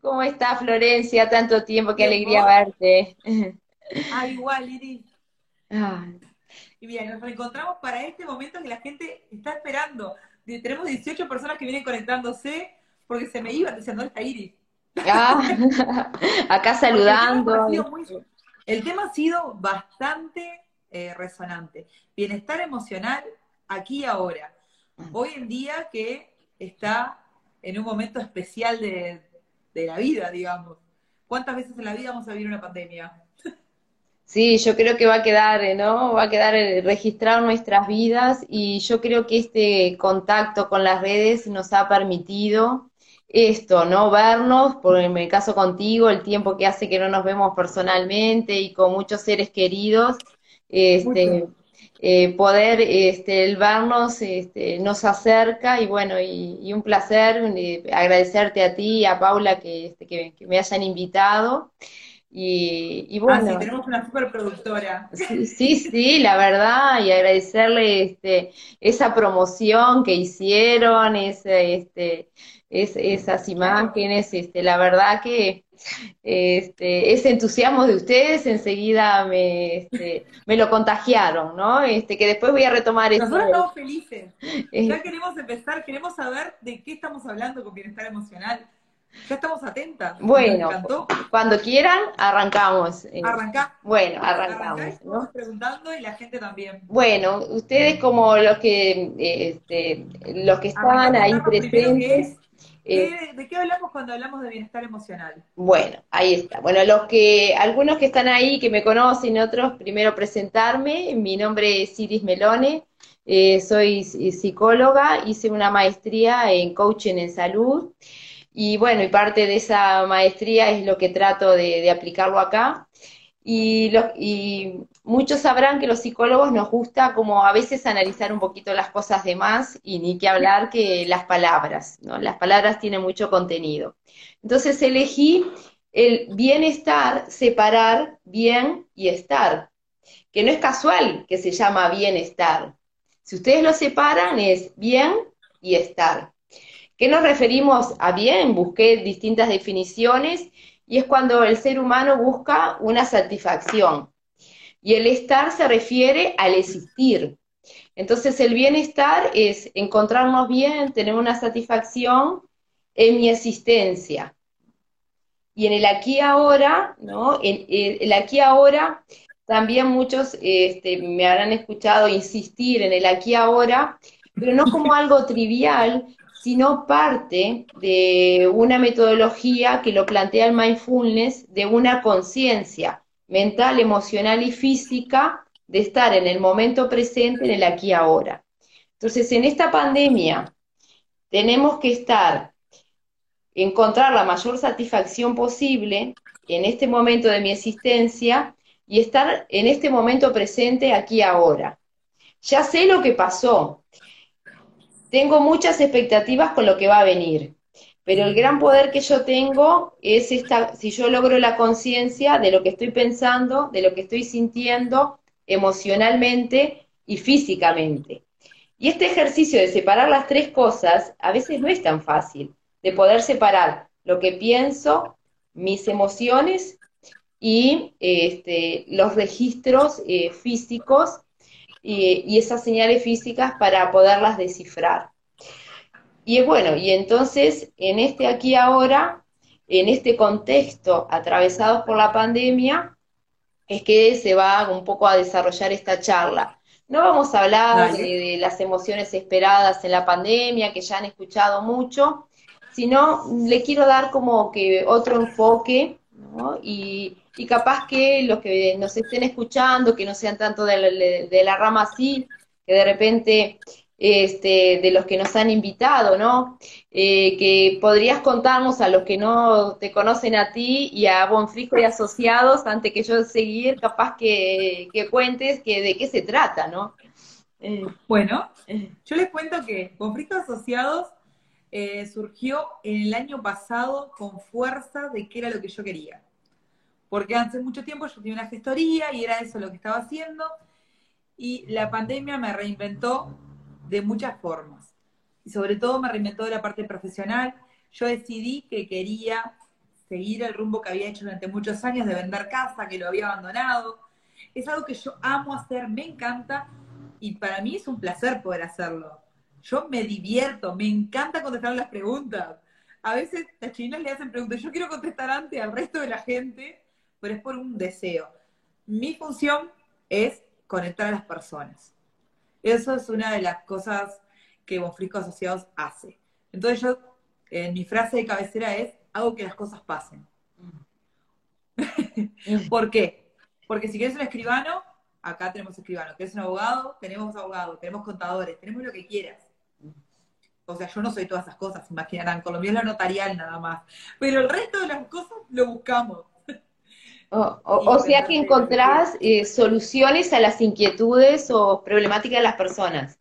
¿Cómo está Florencia? Tanto tiempo, qué alegría verte. Ah, igual, Iris. Ah, Y bien, nos reencontramos para este momento que la gente está esperando. Tenemos 18 personas que vienen conectándose porque se me iban diciendo, ¿dónde está Iris? ah, acá Porque el tema saludando. muy- el tema ha sido bastante eh, resonante. Bienestar emocional aquí y ahora. Hoy en día que está en un momento especial de, de la vida, digamos. ¿Cuántas veces en la vida vamos a vivir una pandemia? Sí, yo creo que va a quedar, eh, ¿no? Va a quedar eh, registrado en nuestras vidas y yo creo que este contacto con las redes nos ha permitido esto, ¿no? Vernos, por en mi caso contigo, el tiempo que hace que no nos vemos personalmente y con muchos seres queridos, este, Mucho. Eh, poder, este, el vernos, este, nos acerca y bueno, y, y un placer, eh, agradecerte a ti y a Paula que, este, que, que me hayan invitado. Y, y Ah, sí, bueno, tenemos una superproductora. Sí, sí, sí, la verdad, y agradecerle este, esa promoción que hicieron, ese, este, es- esas imágenes, este, la verdad que este, ese entusiasmo de ustedes enseguida me, este, me lo contagiaron, ¿no? Este, que después voy a retomar eso. Nosotros estamos felices. Eh, Ya queremos empezar, queremos saber de qué estamos hablando con bienestar emocional. Ya estamos atentas. Bueno, cuando quieran, arrancamos. Eh, Arrancá. bueno, Arrancá arrancamos, ¿no? estamos preguntando y la gente también. Bueno, ustedes como los que, este, los que estaban Arrancá ahí presentes, es, qué- ¿De qué hablamos cuando hablamos de bienestar emocional? bueno, ahí está. Bueno, los que, algunos que están ahí, que me conocen, otros, primero presentarme. Mi nombre es Iris Melone, eh, soy psi- psicóloga, hice una maestría en coaching en salud y bueno, y parte de esa maestría es lo que trato de, de aplicarlo acá. Y, lo- y muchos sabrán que los psicólogos nos gusta como a veces analizar un poquito las cosas de más y ni que hablar que las palabras, ¿no? Las palabras tienen mucho contenido. Entonces elegí el bienestar, separar bien y estar, que no es casual que se llama bienestar. Si ustedes lo separan es bien y estar. ¿Qué nos referimos a bien? Busqué distintas definiciones y es cuando el ser humano busca una satisfacción. Y el estar se refiere al existir. Entonces el bienestar es encontrarnos bien, tener una satisfacción en mi existencia. Y en el aquí ahora, ¿no? En, el aquí ahora, también muchos este, me habrán escuchado insistir en el aquí ahora, pero no como algo trivial, sino parte de una metodología que lo plantea el mindfulness de una conciencia mental, emocional y física de estar en el momento presente, en el aquí y ahora. Entonces, en esta pandemia tenemos que estar, encontrar la mayor satisfacción posible en este momento de mi existencia y estar en este momento presente aquí ahora. Ya sé lo que pasó, tengo muchas expectativas con lo que va a venir, pero el gran poder que yo tengo es esta, si yo logro la conciencia de lo que estoy pensando, de lo que estoy sintiendo emocionalmente y físicamente. Y este ejercicio de separar las tres cosas a veces no es tan fácil, de poder separar lo que pienso, mis emociones y este, los registros eh, físicos y, y esas señales físicas para poderlas descifrar. Y bueno, y entonces en este aquí ahora, en este contexto atravesados por la pandemia, es que se va un poco a desarrollar esta charla. No vamos a hablar de, de las emociones esperadas en la pandemia, que ya han escuchado mucho, sino le quiero dar como que otro enfoque, ¿no? Y, y capaz que los que nos estén escuchando, que no sean tanto de la, rama así, que de repente este, de los que nos han invitado, ¿no? Eh, que podrías contarnos a los que no te conocen a ti y a Bonfrisco y Asociados, antes que yo seguir, capaz que, que cuentes que de qué se trata, ¿no? Eh, Bueno, yo les cuento que Conflictos Asociados eh, surgió en el año pasado con fuerza de qué era lo que yo quería. Porque hace mucho tiempo yo tenía una gestoría y era eso lo que estaba haciendo. Y la pandemia me reinventó de muchas formas. Y sobre todo me reinventó de la parte profesional. Yo decidí que quería seguir el rumbo que había hecho durante muchos años de vender casa, que lo había abandonado. Es algo que yo amo hacer, me encanta y para mí es un placer poder hacerlo. Yo me divierto, me encanta contestar las preguntas. A veces las chinas le hacen preguntas, yo quiero contestar antes al resto de la gente, pero es por un deseo. Mi función es conectar a las personas. Eso es una de las cosas que Bonfrisco Asociados hace. Entonces yo, mi frase de cabecera es, hago que las cosas pasen. ¿Por qué? Porque si quieres un escribano, acá tenemos escribano. ¿Quieres un abogado? Tenemos abogado. Tenemos contadores. Tenemos lo que quieras. O sea, yo no soy todas esas cosas, imaginarán. Colombia es lo notarial nada más. Pero el resto de las cosas lo buscamos. O, sea que encontrás eh, soluciones a las inquietudes o problemáticas de las personas.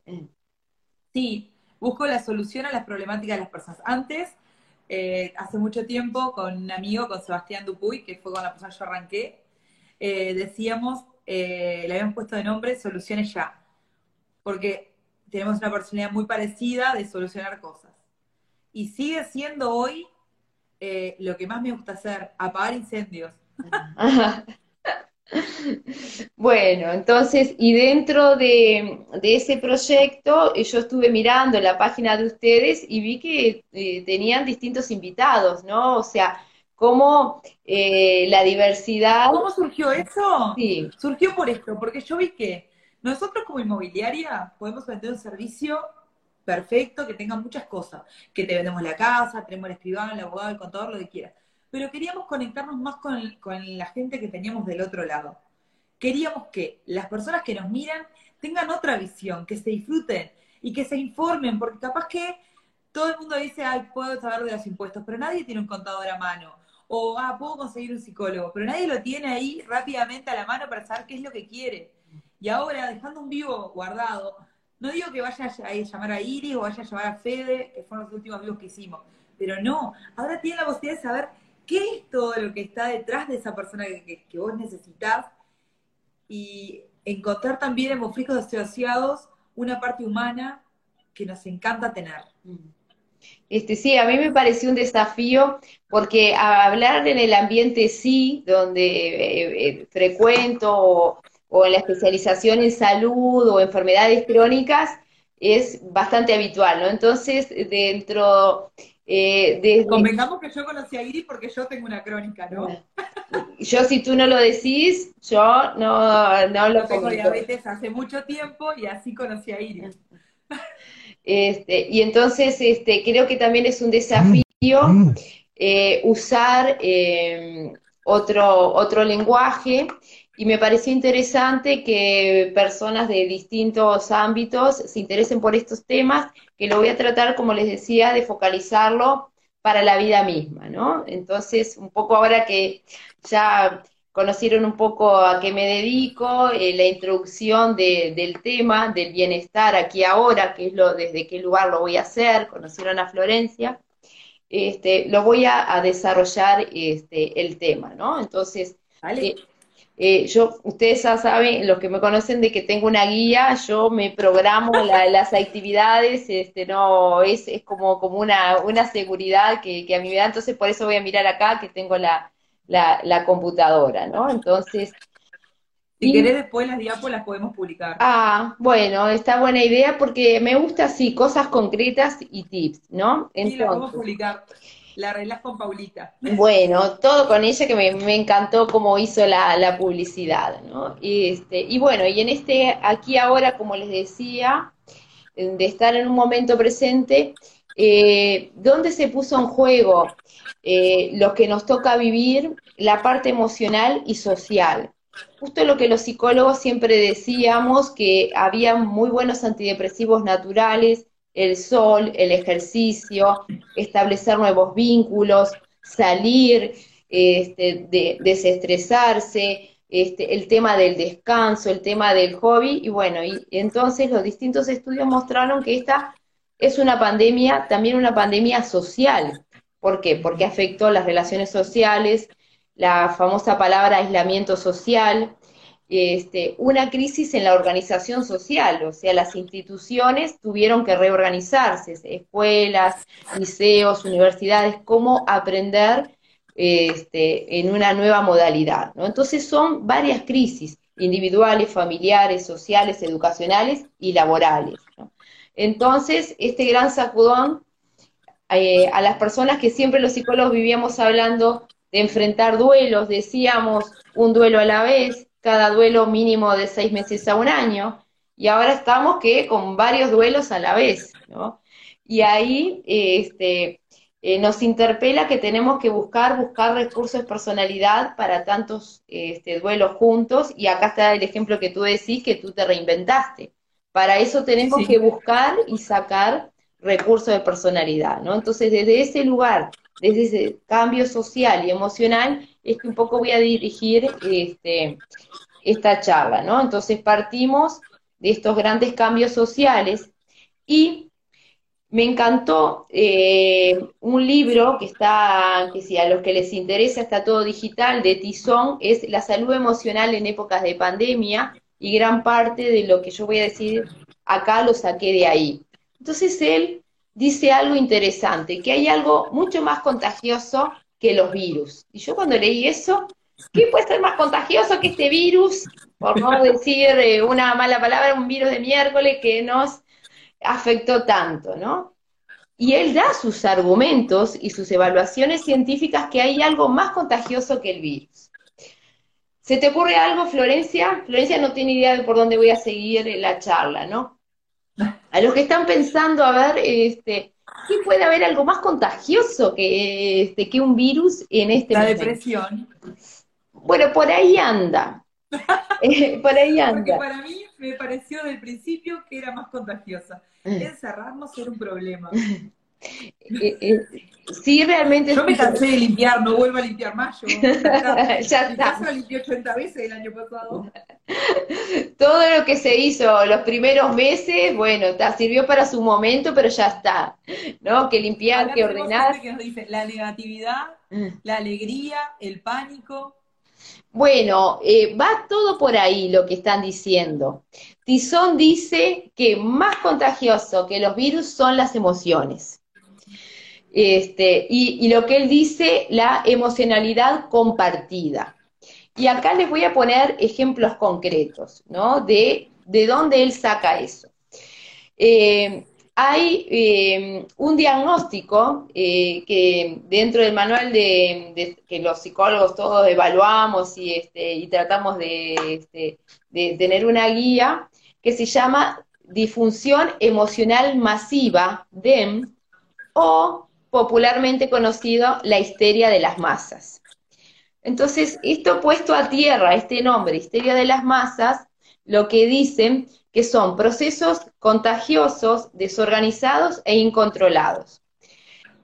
Sí, busco la solución a las problemáticas de las personas. Antes, eh, hace mucho tiempo, con un amigo, con Sebastián Dupuy, que fue con la persona que yo arranqué, eh, decíamos, le habíamos puesto de nombre Soluciones Ya. Porque tenemos una personalidad muy parecida de solucionar cosas. Y sigue siendo hoy lo que más me gusta hacer, apagar incendios Bueno, entonces, y dentro de, ese proyecto, eh, yo estuve mirando la página de ustedes y vi que eh, tenían distintos invitados, ¿no? O sea, cómo eh, la diversidad... ¿Cómo surgió eso? Sí. Surgió por esto, porque yo vi que nosotros como inmobiliaria podemos vender un servicio perfecto, que tenga muchas cosas, que te vendemos la casa, tenemos el escribano, el abogado, el contador, lo que quieras pero queríamos conectarnos más con, la gente que teníamos del otro lado. Queríamos que las personas que nos miran tengan otra visión, que se disfruten y que se informen, porque capaz que todo el mundo dice, ay, puedo saber de los impuestos, pero nadie tiene un contador a mano. O, ah, puedo conseguir un psicólogo, pero nadie lo tiene ahí rápidamente a la mano para saber qué es lo que quiere. Y ahora, dejando un vivo guardado, no digo que vaya a llamar a Iris o vaya a llamar a Fede, que fueron los últimos vivos que hicimos, pero no, ahora tiene la posibilidad de saber qué es todo lo que está detrás de esa persona que, vos necesitas y encontrar también en Monfricos Asociados una parte humana que nos encanta tener. Este, sí, a mí me pareció un desafío porque hablar en el ambiente sí, donde eh, eh, frecuento o, o, en la especialización en salud o enfermedades crónicas es bastante habitual, ¿no? Entonces, dentro eh, Convengamos que yo conocí a Iris porque yo tengo una crónica, ¿no? Yo, si tú no lo decís, yo no, no lo tengo diabetes hace mucho tiempo y así conocí a Iris. Este, y entonces este, creo que también es un desafío eh, usar eh, otro, otro lenguaje y me pareció interesante que personas de distintos ámbitos se interesen por estos temas, que lo voy a tratar, como les decía, de focalizarlo para la vida misma, ¿no? Entonces, un poco ahora que ya conocieron un poco a qué me dedico, eh, la introducción del tema del bienestar aquí ahora, que es lo, desde qué lugar lo voy a hacer, conocieron a Florencia, este, lo voy a, desarrollar este, el tema, ¿no? Entonces, eh, eh, yo, ustedes ya saben, los que me conocen, de que tengo una guía, yo me programo las actividades, este, no, es, es como, como una, una seguridad que, a mí me da, entonces por eso voy a mirar acá que tengo la, la, computadora, ¿no? Entonces... Si querés después las diapos las podemos publicar. Ah, bueno, está buena idea porque me gusta así, cosas concretas y tips, ¿no? Entonces, sí, las podemos publicar. La arreglás con Paulita. Bueno, todo con ella que me, encantó cómo hizo la, publicidad, ¿no? Y, este, y bueno, y en este, aquí ahora, como les decía, de estar en un momento presente, eh, ¿dónde se puso en juego eh, lo que nos toca vivir, la parte emocional y social? Justo lo que los psicólogos siempre decíamos, que había muy buenos antidepresivos naturales, el sol, el ejercicio, establecer nuevos vínculos, salir, este, de, desestresarse, este, el tema del descanso, el tema del hobby, y bueno, y entonces los distintos estudios mostraron que esta es una pandemia, también una pandemia social. ¿Por qué? Porque afectó las relaciones sociales, la famosa palabra aislamiento social, este, una crisis en la organización social, o sea, las instituciones tuvieron que reorganizarse, escuelas, liceos, universidades, cómo aprender este, en una nueva modalidad. ¿no? Entonces son varias crisis individuales, familiares, sociales, educacionales y laborales. Entonces, este gran sacudón eh, a las personas que siempre los psicólogos vivíamos hablando de enfrentar duelos, decíamos un duelo a la vez, cada duelo mínimo de seis meses a un año, y ahora estamos que con varios duelos a la vez, ¿no? Y ahí este, eh, nos interpela que tenemos que buscar, buscar recursos de personalidad para tantos este, duelos juntos, y acá está el ejemplo que tú decís, que tú te reinventaste. Para eso tenemos que buscar y sacar recursos de personalidad, ¿no? Entonces, desde ese lugar, desde ese cambio social y emocional, es que un poco voy a dirigir este, esta charla, ¿no? Entonces, partimos de estos grandes cambios sociales y me encantó eh, un libro que está, que si a los que les interesa está todo digital, de Tizón, es La salud emocional en épocas de pandemia, y gran parte de lo que yo voy a decir acá lo saqué de ahí. Entonces él dice algo interesante, que hay algo mucho más contagioso que los virus. Y yo cuando leí eso, ¿qué puede ser más contagioso que este virus? Por no decir eh, una mala palabra, un virus de miércoles que nos afectó tanto, ¿no? Y él da sus argumentos y sus evaluaciones científicas que hay algo más contagioso que el virus. ¿Se te ocurre algo, Florencia? Florencia no tiene idea de por dónde voy a seguir la charla, ¿no? A los que están pensando, a ver, este, ¿qué puede haber algo más contagioso que, este, que un virus en este La depresión. Bueno, por ahí anda. Eh, por ahí anda. Porque para mí me pareció del principio que era más contagiosa. Eh. Encerrarnos era un problema. Eh, eh, sí, realmente. Yo me cansé de limpiar, no vuelvo a limpiar más. Yo, ya, ya Mi casa la limpié 80 veces el año pasado. Todo lo que se hizo los primeros meses, bueno, sirvió para su momento, pero ya está. ¿No? Que limpiar, que ordenar. Que nos dice, la negatividad, mm. la alegría, el pánico. Bueno, eh, va todo por ahí lo que están diciendo. Tizón dice que más contagioso que los virus son las emociones. Este, y, lo que él dice, la emocionalidad compartida. Y acá les voy a poner ejemplos concretos, ¿no? De, de dónde él saca eso. Eh, hay eh, un diagnóstico eh, que dentro del manual de, que los psicólogos todos evaluamos y, este, y tratamos de, este, de tener una guía que se llama disfunción emocional masiva, DEM, o popularmente conocido la histeria de las masas. Entonces, esto puesto a tierra, este nombre, histeria de las masas, lo que dicen que son procesos contagiosos, desorganizados e incontrolados,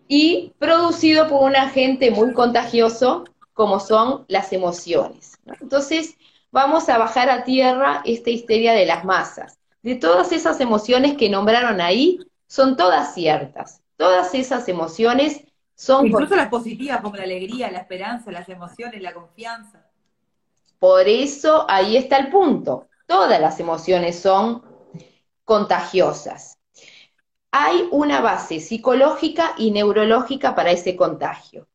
y producido por un agente muy contagioso como son las emociones. Entonces, vamos a bajar a tierra esta histeria de las masas. De todas esas emociones que nombraron ahí, son todas ciertas. Todas esas emociones son... Incluso las positivas, como la alegría, la esperanza, las emociones, la confianza. Por eso ahí está el punto. Todas las emociones son contagiosas. Hay una base psicológica y neurológica para ese contagio.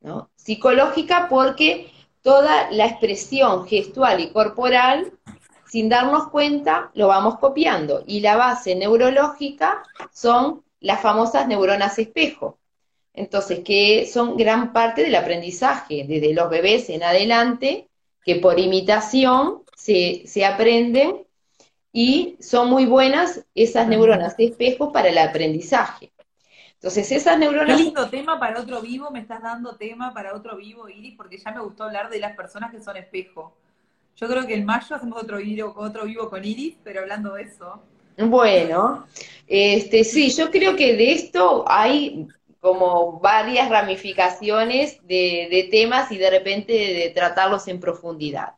¿no? Psicológica porque toda la expresión gestual y corporal, sin darnos cuenta, lo vamos copiando. Y la base neurológica son las famosas neuronas espejo. Entonces, que son gran parte del aprendizaje, desde los bebés en adelante, que por imitación se, aprenden y son muy buenas esas neuronas de espejo para el aprendizaje. Entonces, esas neuronas... Qué lindo tema para otro vivo, me estás dando tema para otro vivo, Iris, porque ya me gustó hablar de las personas que son espejo. Yo creo que en mayo hacemos otro vivo, otro vivo con Iris, pero hablando de eso. Bueno, este, sí, yo creo que de esto hay como varias ramificaciones de, temas y de repente de, tratarlos en profundidad.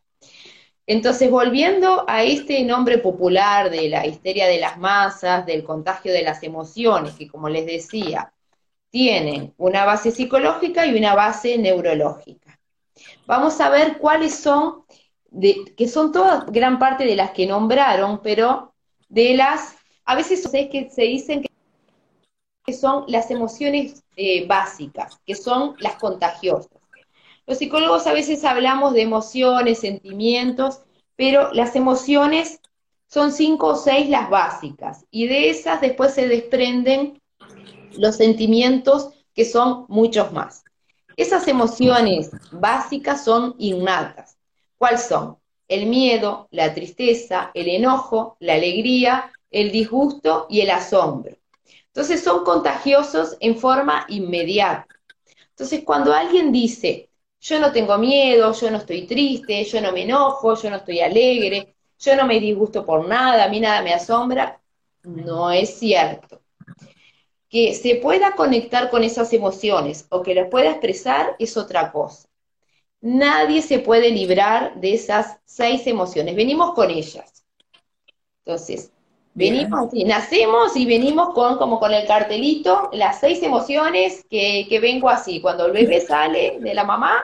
Entonces, volviendo a este nombre popular de la histeria de las masas, del contagio de las emociones, que como les decía, tienen una base psicológica y una base neurológica. Vamos a ver cuáles son, que son todas gran parte de las que nombraron, pero de las, a veces es que se dicen que son las emociones eh, básicas, que son las contagiosas. Los psicólogos a veces hablamos de emociones, sentimientos, pero las emociones son cinco o seis las básicas y de esas después se desprenden los sentimientos que son muchos más. Esas emociones básicas son innatas. ¿Cuáles son? El miedo, la tristeza, el enojo, la alegría, el disgusto y el asombro. Entonces son contagiosos en forma inmediata. Entonces cuando alguien dice, yo no tengo miedo, yo no estoy triste, yo no me enojo, yo no estoy alegre, yo no me disgusto por nada, a mí nada me asombra, no es cierto. Que se pueda conectar con esas emociones o que las pueda expresar es otra cosa. Nadie se puede librar de esas seis emociones, venimos con ellas. Entonces, venimos nacemos y venimos con como con el cartelito, las seis emociones que, que vengo así. Cuando el bebé sale de la mamá,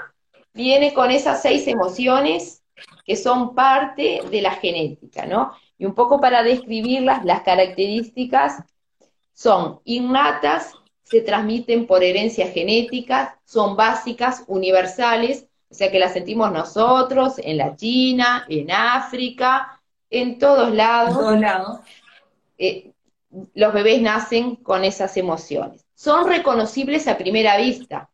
viene con esas seis emociones que son parte de la genética, ¿no? Y un poco para describirlas, las características son innatas, se transmiten por herencia genética, son básicas, universales, o sea que las sentimos nosotros, en la China, en África, en todos lados. En todos lados. Eh, los bebés nacen con esas emociones. Son reconocibles a primera vista.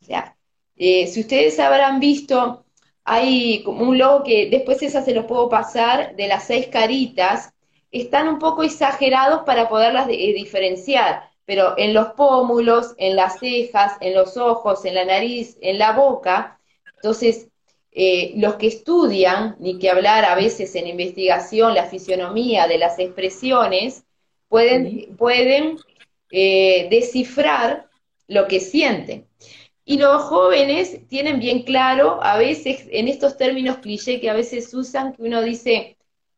O sea, eh, si ustedes habrán visto, hay como un logo que después esa se los puedo pasar, de las seis caritas, están un poco exagerados para poderlas eh, diferenciar, pero en los pómulos, en las cejas, en los ojos, en la nariz, en la boca, entonces eh, los que estudian, ni que hablar a veces en investigación, la fisionomía de las expresiones, pueden, pueden descifrar lo que sienten. Y los jóvenes tienen bien claro, a veces en estos términos cliché que a veces usan, que uno dice,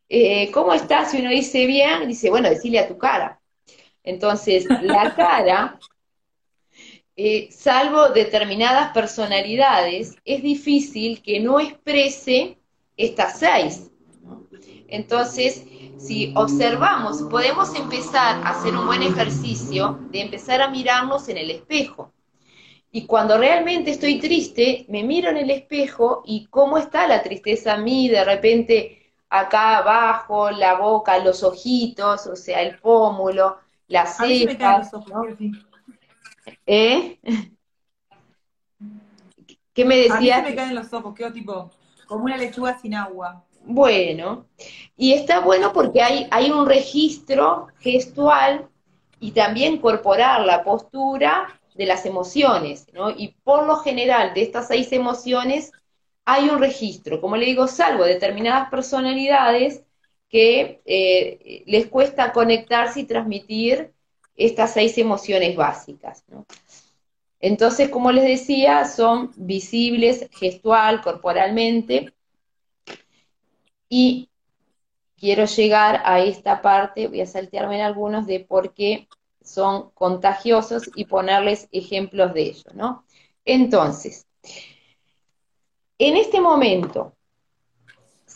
eh, ¿cómo estás? Y uno dice bien, dice, bueno, decirle a tu cara. Entonces, la cara, eh, salvo determinadas personalidades, es difícil que no exprese estas seis. Entonces, si observamos, podemos empezar a hacer un buen ejercicio de empezar a mirarnos en el espejo. Y cuando realmente estoy triste, me miro en el espejo y cómo está la tristeza a mí, de repente acá abajo, la boca, los ojitos, o sea, el pómulo, las cejas. ¿Eh? ¿Qué me decías? A mí se me caen los ojos, quedo tipo como una lechuga sin agua. Bueno, y está bueno porque hay, hay un registro gestual y también corporal, la postura, de las emociones, ¿no? Y por lo general, de estas seis emociones, hay un registro, como le digo, salvo determinadas personalidades que eh, les cuesta conectarse y transmitir estas seis emociones básicas. Entonces, como les decía, son visibles gestual, corporalmente, y quiero llegar a esta parte, voy a saltearme en algunos de por qué son contagiosos y ponerles ejemplos de ello. Entonces, en este momento,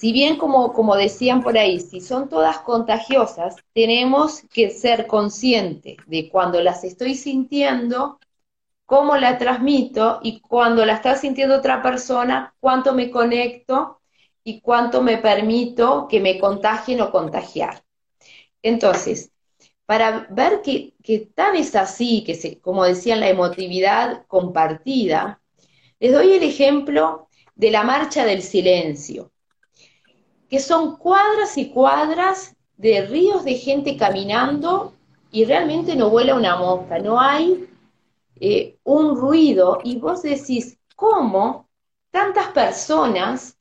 si bien como, como decían por ahí, si son todas contagiosas, tenemos que ser conscientes de cuando las estoy sintiendo, cómo la transmito y cuando la está sintiendo otra persona, cuánto me conecto y cuánto me permito que me contagien o contagiar. Entonces, para ver que, tan es así, que se, como decían, la emotividad compartida, les doy el ejemplo de la marcha del silencio, que son cuadras y cuadras de ríos de gente caminando y realmente no vuela una mosca, no hay eh, un ruido y vos decís, ¿cómo tantas personas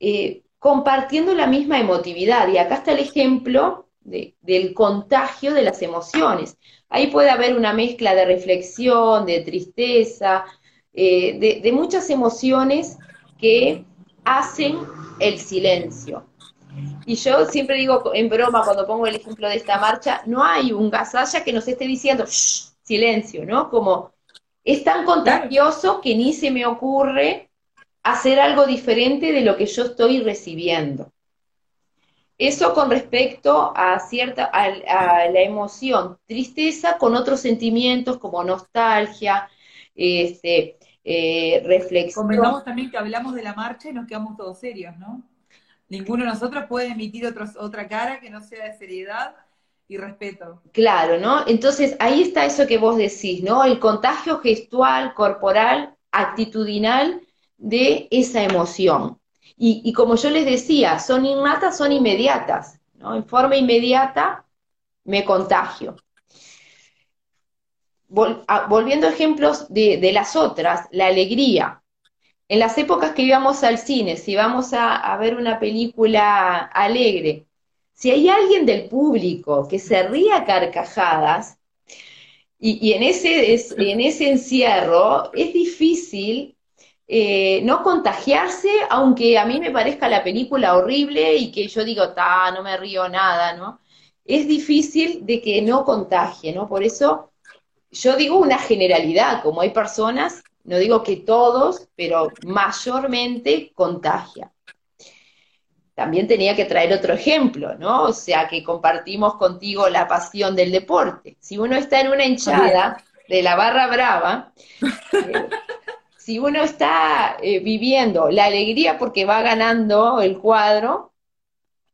eh, compartiendo la misma emotividad? Y acá está el ejemplo del contagio de las emociones. Ahí puede haber una mezcla de reflexión, de tristeza, eh, de, muchas emociones que hacen el silencio. Y yo siempre digo en broma cuando pongo el ejemplo de esta marcha, no hay un gasalla que nos esté diciendo silencio, ¿no? Como es tan contagioso que ni se me ocurre hacer algo diferente de lo que yo estoy recibiendo. Eso con respecto a cierta a, la emoción, tristeza con otros sentimientos como nostalgia, este, eh, reflexión. Comentamos también que hablamos de la marcha y nos quedamos todos serios, ¿no? Ninguno de nosotros puede emitir otra cara que no sea de seriedad y respeto. Claro, ¿no? Entonces ahí está eso que vos decís, ¿no? El contagio gestual, corporal, actitudinal de esa emoción. Y, como yo les decía, son innatas, son inmediatas, ¿no? En forma inmediata me contagio. Volviendo a ejemplos de, de, las otras, la alegría. En las épocas que íbamos al cine, si vamos a, a ver una película alegre, si hay alguien del público que se ría carcajadas, y, en, ese, en ese encierro es difícil eh, no contagiarse, aunque a mí me parezca la película horrible y que yo digo, ta, no me río nada, ¿no? Es difícil de que no contagie, ¿no? Por eso yo digo una generalidad, como hay personas, no digo que todos, pero mayormente contagia también tenía que traer otro ejemplo, ¿no? O sea, que compartimos contigo la pasión del deporte. Si uno está en una hinchada de la barra brava, eh, si uno está eh, viviendo la alegría porque va ganando el cuadro,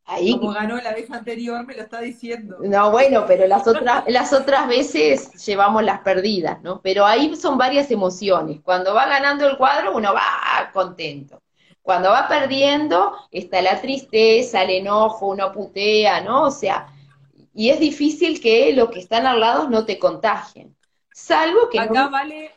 ahí... Como ganó la vez anterior, me lo está diciendo. No, bueno, pero las otras, las otras veces llevamos las perdidas, ¿no? Pero ahí son varias emociones. Cuando va ganando el cuadro, uno va contento. Cuando va perdiendo, está la tristeza, el enojo, uno putea, ¿no? O sea, y es difícil que los que están al lado no te contagien. Salvo que. Acá vale,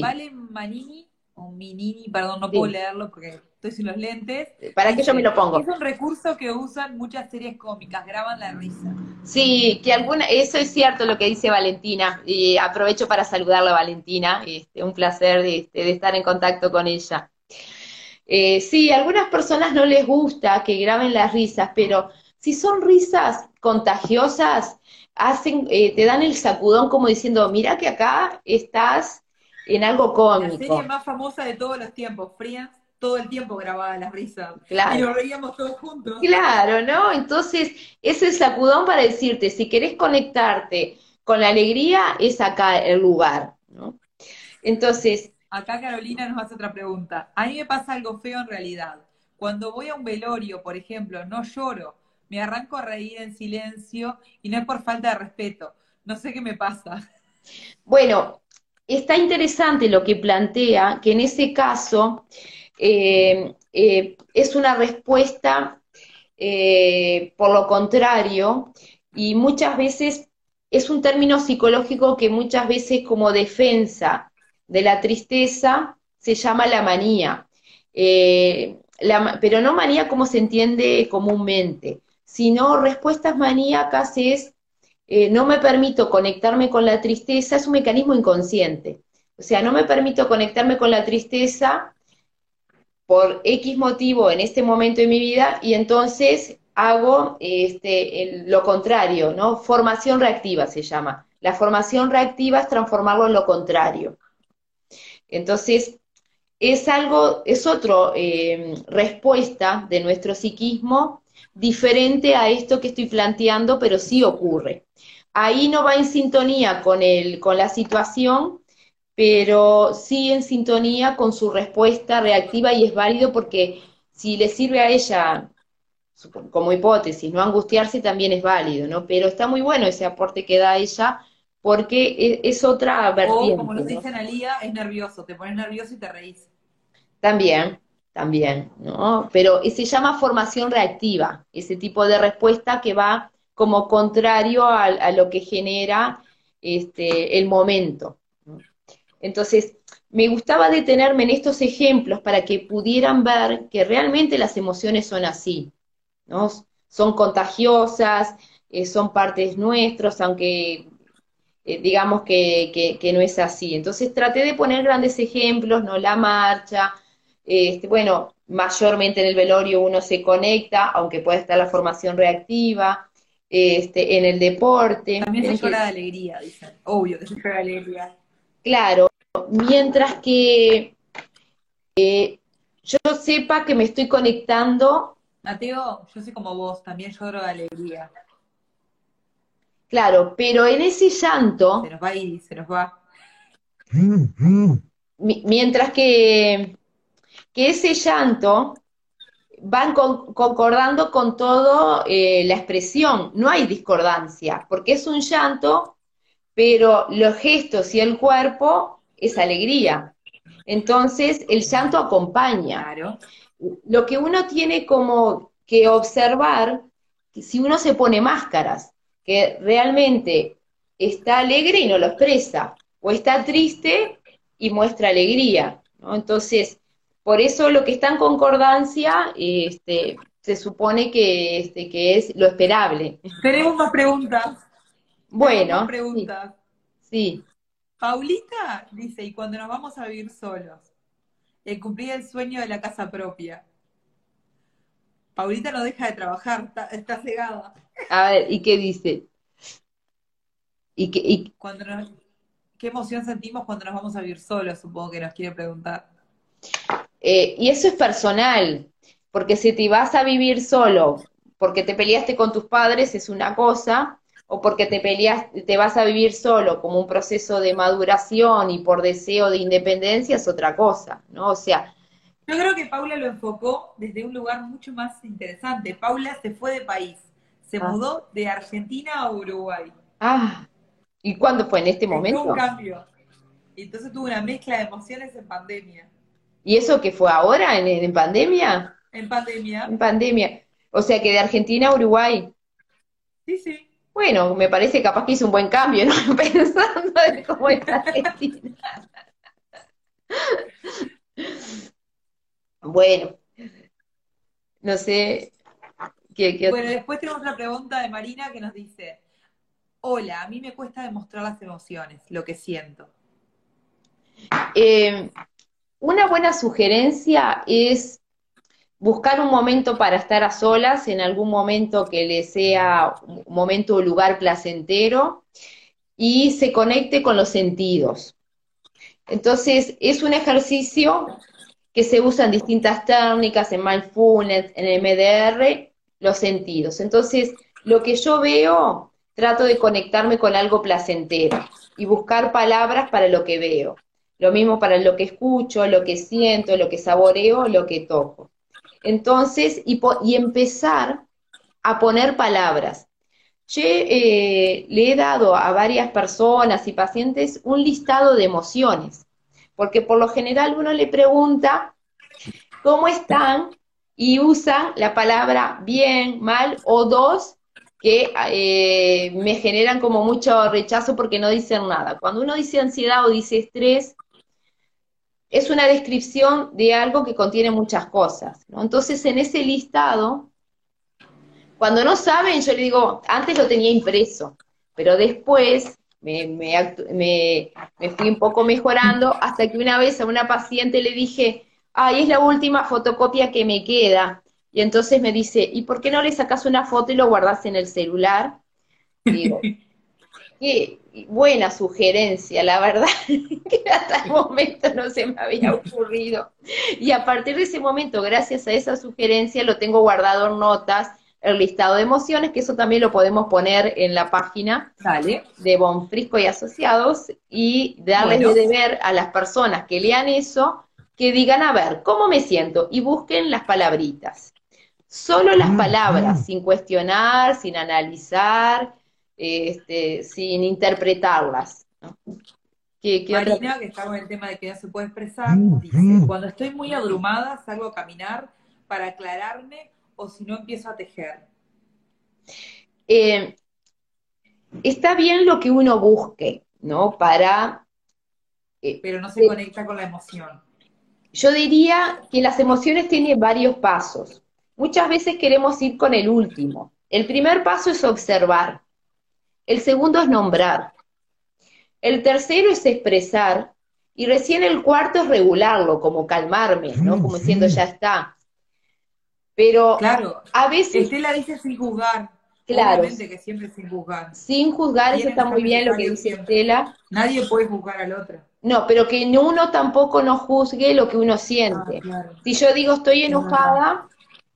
vale Manini, o Minini, perdón, no puedo leerlo porque estoy sin los lentes. ¿Para que yo me lo pongo? Es un recurso que usan muchas series cómicas, graban la risa. Sí, que alguna, eso es cierto lo que dice Valentina, y aprovecho para saludarla a Valentina, este, un placer de, de estar en contacto con ella. Eh, sí, a algunas personas no les gusta que graben las risas, pero si son risas contagiosas, hacen, eh, te dan el sacudón como diciendo, mira que acá estás en algo cómico. La serie más famosa de todos los tiempos, Friends, todo el tiempo grababa las risas. Claro. Y lo veíamos todos juntos. Claro, ¿no? Entonces, es el sacudón para decirte, si querés conectarte con la alegría, es acá el lugar, ¿no? Entonces, Acá Carolina nos hace otra pregunta. A mí me pasa algo feo en realidad. Cuando voy a un velorio, por ejemplo, no lloro, me arranco a reír en silencio y no es por falta de respeto. No sé qué me pasa. Bueno, está interesante lo que plantea, que en ese caso eh, eh, es una respuesta eh, por lo contrario y muchas veces es un término psicológico que muchas veces como defensa de la tristeza se llama la manía, pero no manía como se entiende comúnmente, sino respuestas maníacas es no me permito conectarme con la tristeza, es un mecanismo inconsciente. O sea, no me permito conectarme con la tristeza por X motivo en este momento de mi vida y entonces hago este, lo contrario, ¿no? Formación reactiva se llama. La formación reactiva es transformarlo en lo contrario. Entonces, es algo, es otra eh, respuesta de nuestro psiquismo diferente a esto que estoy planteando, pero sí ocurre. Ahí no va en sintonía con, el, con la situación, pero sí en sintonía con su respuesta reactiva y es válido porque si le sirve a ella como hipótesis, no angustiarse también es válido, ¿no? Pero está muy bueno ese aporte que da ella porque e, es, otra vertiente. O como nos dice Analia, es nervioso, te pones nervioso y te reís. También, también, ¿no? Pero se llama formación reactiva, ese tipo de respuesta que va como contrario a, lo que genera este, el momento. Entonces, me gustaba detenerme en estos ejemplos para que pudieran ver que realmente las emociones son así, ¿no? Son contagiosas, eh, son partes nuestros, aunque eh, digamos que, no es así. Entonces traté de poner grandes ejemplos, ¿no? La marcha, este, bueno, mayormente en el velorio uno se conecta, aunque puede estar la formación reactiva, este, en el deporte. También se llora de alegría, dicen. Obvio que se llora de alegría. Claro, mientras que eh, yo sepa que me estoy conectando. Mateo, yo soy como vos, también lloro de alegría. Claro, pero en ese llanto. Se nos va y se nos va. mientras que, que ese llanto van concordando con todo eh, la expresión, no hay discordancia, porque es un llanto, pero los gestos y el cuerpo es alegría. Entonces, el llanto acompaña. Lo que uno tiene como que observar, si uno se pone máscaras, que realmente está alegre y no lo expresa, o está triste y muestra alegría. Entonces, por eso lo que está en concordancia, este, se supone que, este, que es lo esperable. Tenemos más preguntas. Bueno. preguntas. Sí. Paulita dice, ¿y cuando nos vamos a vivir solos? El cumplir el sueño de la casa propia. Paulita no deja de trabajar, está, cegada. A ver, ¿y qué dice? ¿Y qué, Cuando ¿Qué emoción sentimos cuando nos vamos a vivir solos? Supongo que nos quiere preguntar. Eh, y eso es personal, porque si te vas a vivir solo porque te peleaste con tus padres es una cosa, o porque te peleas, te vas a vivir solo como un proceso de maduración y por deseo de independencia es otra cosa, ¿no? O sea... Yo creo que Paula lo enfocó desde un lugar mucho más interesante. Paula se fue de país, se ah. mudó de Argentina a Uruguay. Ah, ¿y cuándo fue? ¿En este momento? Fue un cambio. Entonces tuvo una mezcla de emociones en pandemia. ¿Y eso que fue ahora, en, pandemia? En pandemia. En pandemia. O sea que de Argentina a Uruguay. Sí, sí. Bueno, me parece capaz que hizo un buen cambio, ¿no? Pensando en cómo está Argentina. bueno, no sé. ¿qué, bueno, después tenemos una pregunta de Marina que nos dice, hola, a mí me cuesta demostrar las emociones, lo que siento. Eh, una buena sugerencia es buscar un momento para estar a solas, en algún momento que le sea un momento o lugar placentero y se conecte con los sentidos. Entonces, es un ejercicio que se usa en distintas técnicas, en mindfulness, en MDR, los sentidos. Entonces, lo que yo veo, trato de conectarme con algo placentero y buscar palabras para lo que veo. Lo mismo para lo que escucho, lo que siento, lo que saboreo, lo que toco. Entonces, y, empezar a poner palabras. Yo eh, le he dado a varias personas y pacientes un listado de emociones, porque por lo general uno le pregunta cómo están y usa la palabra bien, mal o dos que eh, me generan como mucho rechazo porque no dicen nada. Cuando uno dice ansiedad o dice estrés, es una descripción de algo que contiene muchas cosas. ¿no? Entonces, en ese listado, cuando no saben, yo le digo, antes lo tenía impreso, pero después me, me, fui un poco mejorando hasta que una vez a una paciente le dije, ay, es la última fotocopia que me queda. Y entonces me dice, ¿y por qué no le sacas una foto y lo guardas en el celular? Y digo, ¿qué? Buena sugerencia, la verdad, que hasta el momento no se me había ocurrido. Y a partir de ese momento, gracias a esa sugerencia, lo tengo guardado en notas, el listado de emociones, que eso también lo podemos poner en la página de Bonfrisco y Asociados, y darles de deber a las personas que lean eso, que digan, a ver, ¿cómo me siento? Y busquen las palabritas. Solo las palabras, sin cuestionar, sin analizar, este, sin interpretarlas. Marina, que está con el tema de que ya se puede expresar, mm, dice, mm. cuando estoy muy abrumada salgo a caminar para aclararme o si no empiezo a tejer. Eh, está bien lo que uno busque, ¿no? Para... Eh, Pero no se conecta con la emoción. Yo diría que las emociones tienen varios pasos. Muchas veces queremos ir con el último. El primer paso es observar. El segundo es nombrar. El tercero es expresar. Y recién el cuarto es regularlo, como calmarme, ¿no? Como diciendo, ya está. Pero claro, a veces... Estela dice sin juzgar. Claro. Obviamente que siempre sin juzgar. Sin juzgar, eso está muy bien lo que dice Estela. Nadie puede juzgar al otro. No, pero que uno tampoco no juzgue lo que uno siente. Ah, si yo digo estoy enojada,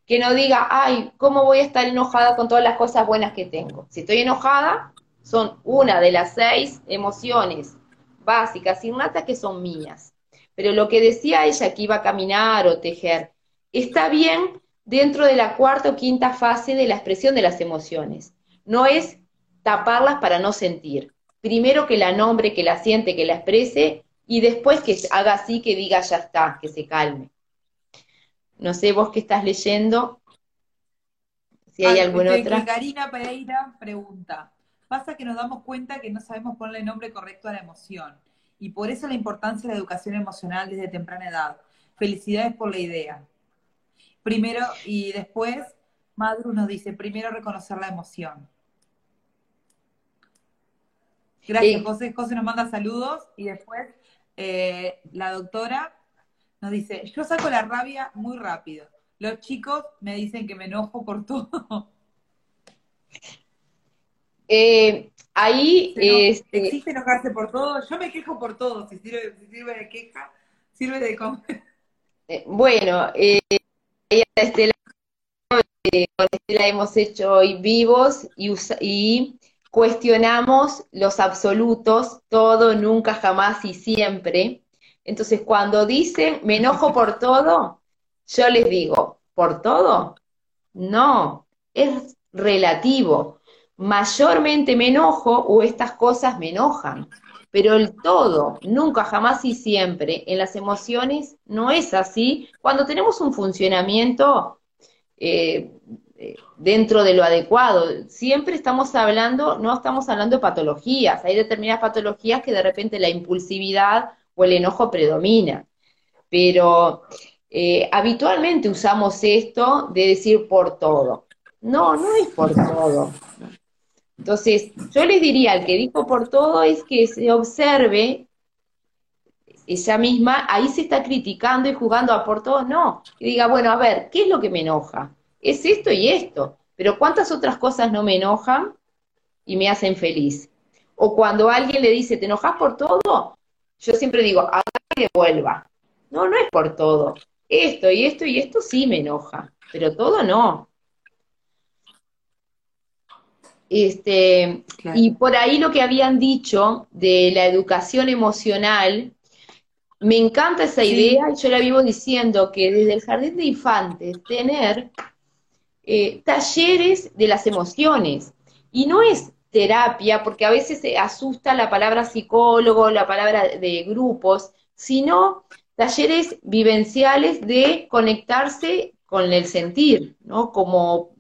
que no diga, ay, ¿cómo voy a estar enojada con todas las cosas buenas que tengo? Si estoy enojada, son una de las seis emociones básicas innatas que son mías. Pero lo que decía ella que iba a caminar o tejer, está bien dentro de la cuarta o quinta fase de la expresión de las emociones. No es taparlas para no sentir. Primero que la nombre, que la siente, que la exprese, y después que haga así, que diga ya está, que se calme. No sé, vos que estás leyendo, si hay alguna otra. Karina Pereira pregunta, pasa que nos damos cuenta que no sabemos ponerle nombre correcto a la emoción, y por eso la importancia de la educación emocional desde temprana edad. Felicidades por la idea. Primero, y después, Madru nos dice, primero reconocer la emoción. Gracias, José. José nos manda saludos y después eh, la doctora nos dice, yo saco la rabia muy rápido. Los chicos me dicen que me enojo por todo. Eh, ahí... Este ¿Existe enojarse por todo? Yo me quejo por todo. Si sirve, de queja, sirve de. Eh, bueno, eh, Estela, con Estela hemos hecho hoy vivos y, y cuestionamos los absolutos, todo, nunca, jamás y siempre. Entonces, cuando dicen, me enojo por todo, yo les digo, ¿por todo? No, es relativo. Mayormente me enojo o estas cosas me enojan, pero el todo, nunca, jamás y siempre en las emociones no es así cuando tenemos un funcionamiento eh, dentro de lo adecuado. Siempre estamos hablando, no estamos hablando de patologías, hay determinadas patologías que de repente la impulsividad o el enojo predomina, pero eh, habitualmente usamos esto de decir por todo. No, no es por todo. Entonces, yo les diría al que dijo por todo es que se observe ella misma, ahí se está criticando y jugando a por todo, no, que diga, bueno, a ver, ¿qué es lo que me enoja? es esto y esto, pero ¿cuántas otras cosas no me enojan y me hacen feliz? O cuando alguien le dice, ¿te enojas por todo? Yo siempre digo, agarra y devuelva. No, no es por todo. Esto y esto y esto sí me enoja, pero todo no. Este, Y por ahí lo que habían dicho de la educación emocional, me encanta esa idea y yo la vivo diciendo que desde el jardín de infantes tener eh, talleres de las emociones. Y no es terapia, porque a veces se asusta la palabra psicólogo, la palabra de grupos, sino talleres vivenciales de conectarse con el sentir, ¿no? Como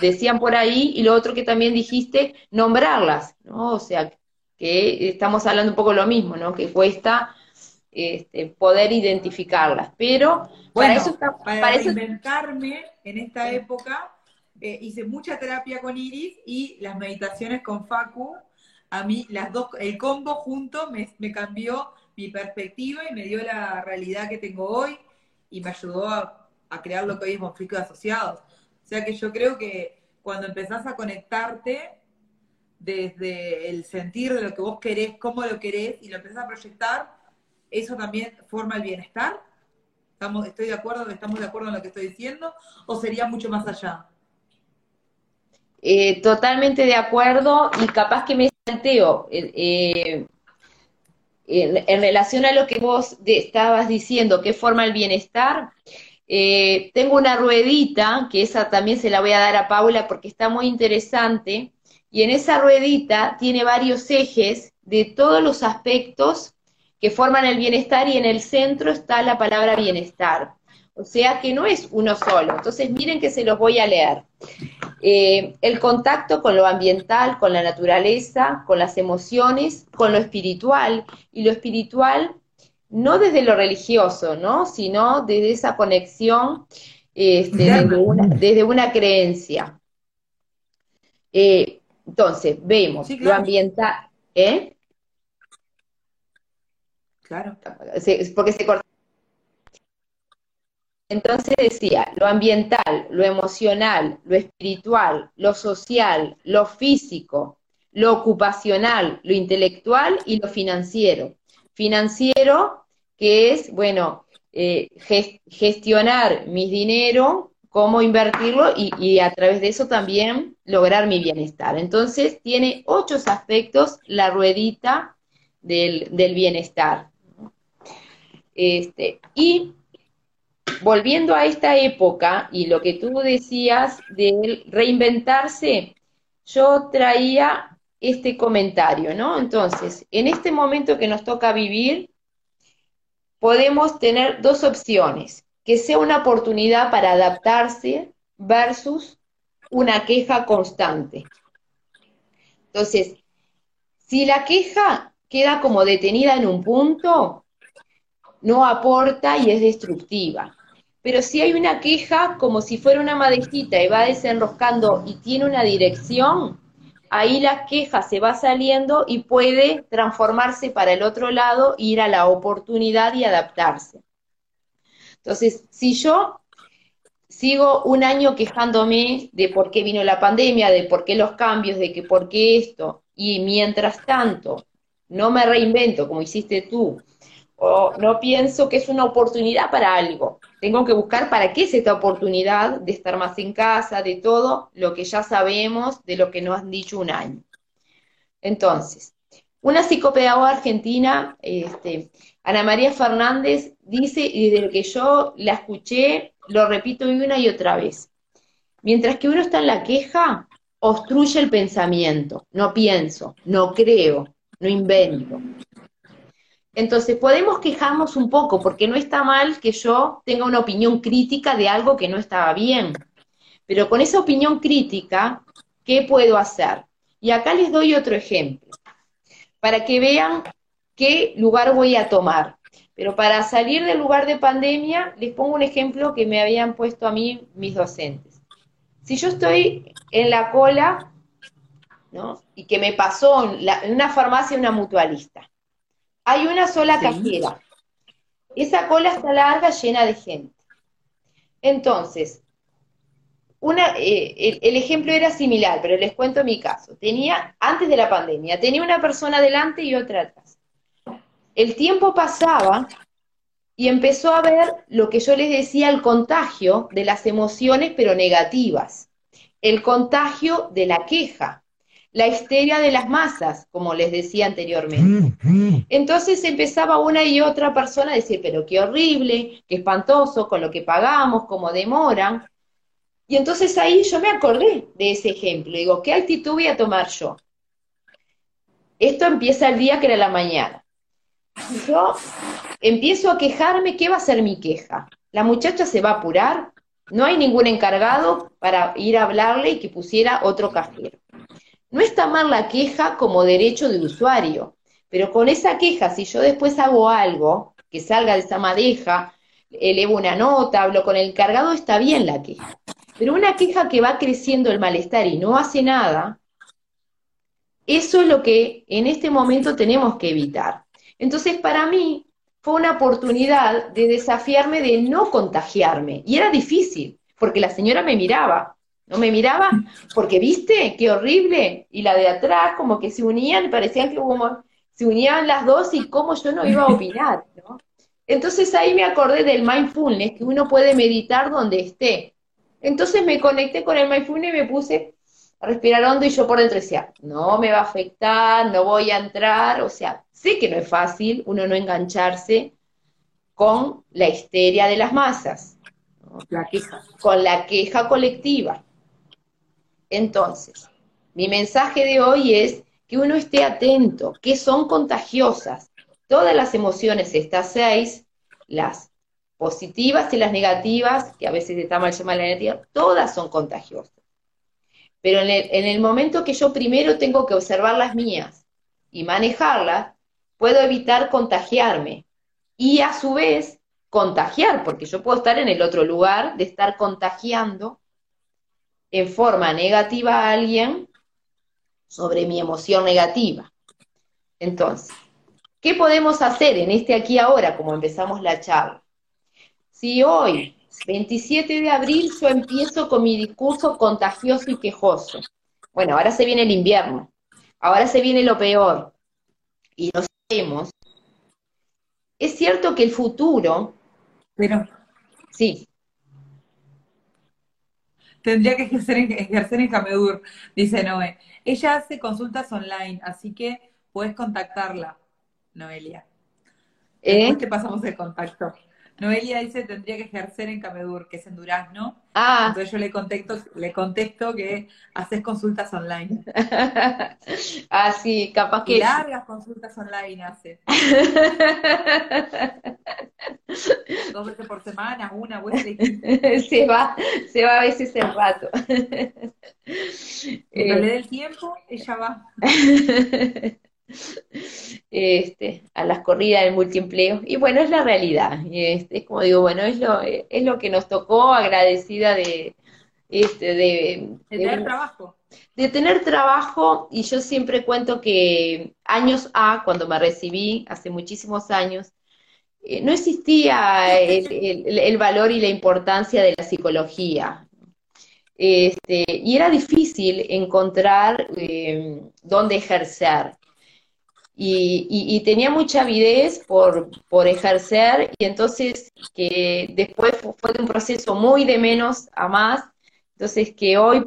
decían por ahí, y lo otro que también dijiste, nombrarlas, ¿no? O sea, que estamos hablando un poco lo mismo, ¿no? Que cuesta este, poder identificarlas, pero para eso está, para, eso... en esta época eh, hice mucha terapia con Iris y las meditaciones con Facu, a mí las dos, el combo junto me, cambió mi perspectiva y me dio la realidad que tengo hoy y me ayudó a, crear lo que hoy es conflictos asociados. O sea que yo creo que cuando empezás a conectarte desde el sentir de lo que vos querés, cómo lo querés, y lo empezás a proyectar, eso también forma el bienestar. ¿Estamos, estoy de acuerdo, estamos de acuerdo en lo que estoy diciendo, o sería mucho más allá? Eh, totalmente de acuerdo y capaz que me salteo. Eh, en, relación a lo que vos estabas diciendo, que forma el bienestar, eh, tengo una ruedita, que esa también se la voy a dar a Paula porque está muy interesante, y en esa ruedita tiene varios ejes de todos los aspectos que forman el bienestar y en el centro está la palabra bienestar. O sea que no es uno solo. Entonces miren que se los voy a leer. Eh, el contacto con lo ambiental, con la naturaleza, con las emociones, con lo espiritual. Y lo espiritual no desde lo religioso, ¿no? Sino desde esa conexión, este, desde, una, creencia. Eh, entonces, vemos lo ambiental. ¿eh? Claro. porque se corta. Entonces decía, lo ambiental, lo emocional, lo espiritual, lo social, lo físico, lo ocupacional, lo intelectual y lo financiero. Financiero, que es, bueno, eh, gestionar mi dinero, cómo invertirlo y, y, a través de eso también lograr mi bienestar. Entonces tiene ocho aspectos la ruedita del, del bienestar. Este, y volviendo a esta época y lo que tú decías de reinventarse, yo traía este comentario, ¿no? Entonces, en este momento que nos toca vivir, podemos tener dos opciones, que sea una oportunidad para adaptarse versus una queja constante. Entonces, si la queja queda como detenida en un punto, no aporta y es destructiva. Pero si hay una queja como si fuera una madejita y va desenroscando y tiene una dirección, ahí la queja se va saliendo y puede transformarse para el otro lado, ir a la oportunidad y adaptarse. Entonces, si yo sigo un año quejándome de por qué vino la pandemia, de por qué los cambios, de que por qué esto, y mientras tanto no me reinvento como hiciste tú, o no pienso que es una oportunidad para algo. Tengo que buscar para qué es esta oportunidad de estar más en casa, de todo lo que ya sabemos, de lo que nos han dicho un año. Entonces, una psicopedagoga argentina, este, Ana María Fernández, dice, y desde que yo la escuché, lo repito una y otra vez. Mientras que uno está en la queja, obstruye el pensamiento. No pienso, no creo, no invento. Entonces, podemos quejarnos un poco, porque no está mal que yo tenga una opinión crítica de algo que no estaba bien. Pero con esa opinión crítica, ¿qué puedo hacer? Y acá les doy otro ejemplo, para que vean qué lugar voy a tomar. Pero para salir del lugar de pandemia, les pongo un ejemplo que me habían puesto a mí mis docentes. Si yo estoy en la cola y que me pasó en, una farmacia una mutualista. Hay una sola cajera. Esa cola está larga, llena de gente. Entonces, una, eh, el, ejemplo era similar, pero les cuento mi caso. Tenía, antes de la pandemia, tenía una persona delante y otra atrás. El tiempo pasaba y empezó a ver lo que yo les decía, el contagio de las emociones, pero negativas. El contagio de la queja la histeria de las masas, como les decía anteriormente. Entonces empezaba una y otra persona a decir, pero qué horrible, qué espantoso, con lo que pagamos, cómo demoran. Y entonces ahí yo me acordé de ese ejemplo. Digo, ¿qué actitud voy a tomar yo? Esto empieza el día que era la mañana. Yo empiezo a quejarme, ¿qué va a ser mi queja? La muchacha se va a apurar, no hay ningún encargado para ir a hablarle y que pusiera otro cajero. No está mal la queja como derecho de usuario, pero con esa queja, si yo después hago algo que salga de esa madeja, elevo una nota, hablo con el cargado, está bien la queja. Pero una queja que va creciendo el malestar y no hace nada, eso es lo que en este momento tenemos que evitar. Entonces, para mí fue una oportunidad de desafiarme de no contagiarme. Y era difícil, porque la señora me miraba, no me miraba porque, viste, qué horrible. Y la de atrás como que se unían, parecían que como, se unían las dos y cómo yo no iba a opinar, ¿no? Entonces ahí me acordé del mindfulness, que uno puede meditar donde esté. Entonces me conecté con el mindfulness y me puse a respirar hondo y yo por dentro decía, no me va a afectar, no voy a entrar, o sea, sé que no es fácil uno no engancharse con la histeria de las masas, la queja. con la queja colectiva. Entonces, mi mensaje de hoy es que uno esté atento, que son contagiosas. Todas las emociones, estas seis, las positivas y las negativas, que a veces está mal llamar la negativa, todas son contagiosas. Pero en el, en el momento que yo primero tengo que observar las mías y manejarlas, puedo evitar contagiarme y a su vez contagiar, porque yo puedo estar en el otro lugar de estar contagiando en forma negativa a alguien sobre mi emoción negativa. Entonces, ¿qué podemos hacer en este aquí ahora, como empezamos la charla? Si hoy, 27 de abril, yo empiezo con mi discurso contagioso y quejoso, bueno, ahora se viene el invierno, ahora se viene lo peor, y lo sabemos, es cierto que el futuro... Pero... Sí. Tendría que ejercer en, ejercer en Camedur, dice Noé. Ella hace consultas online, así que puedes contactarla, Noelia. Después te pasamos el contacto. Noelia dice tendría que ejercer en Camedur, que es en Durazno. Ah. Entonces yo le contesto, le contesto que haces consultas online. ah, sí, capaz que. Largas consultas online hace. Dos veces por semana, una, se va, se va a veces el rato. Cuando le dé el tiempo, ella va. este, a las corridas del multiempleo. Y bueno, es la realidad. Este, es como digo, bueno, es lo, es lo que nos tocó, agradecida de, este, de, tener trabajo. De tener trabajo, y yo siempre cuento que años A, cuando me recibí, hace muchísimos años, eh, no existía el, valor y la importancia de la psicología. Este, y era difícil encontrar eh, dónde ejercer y, tenía mucha avidez por, por, ejercer y entonces que después fue, un proceso muy de menos a más, entonces que hoy,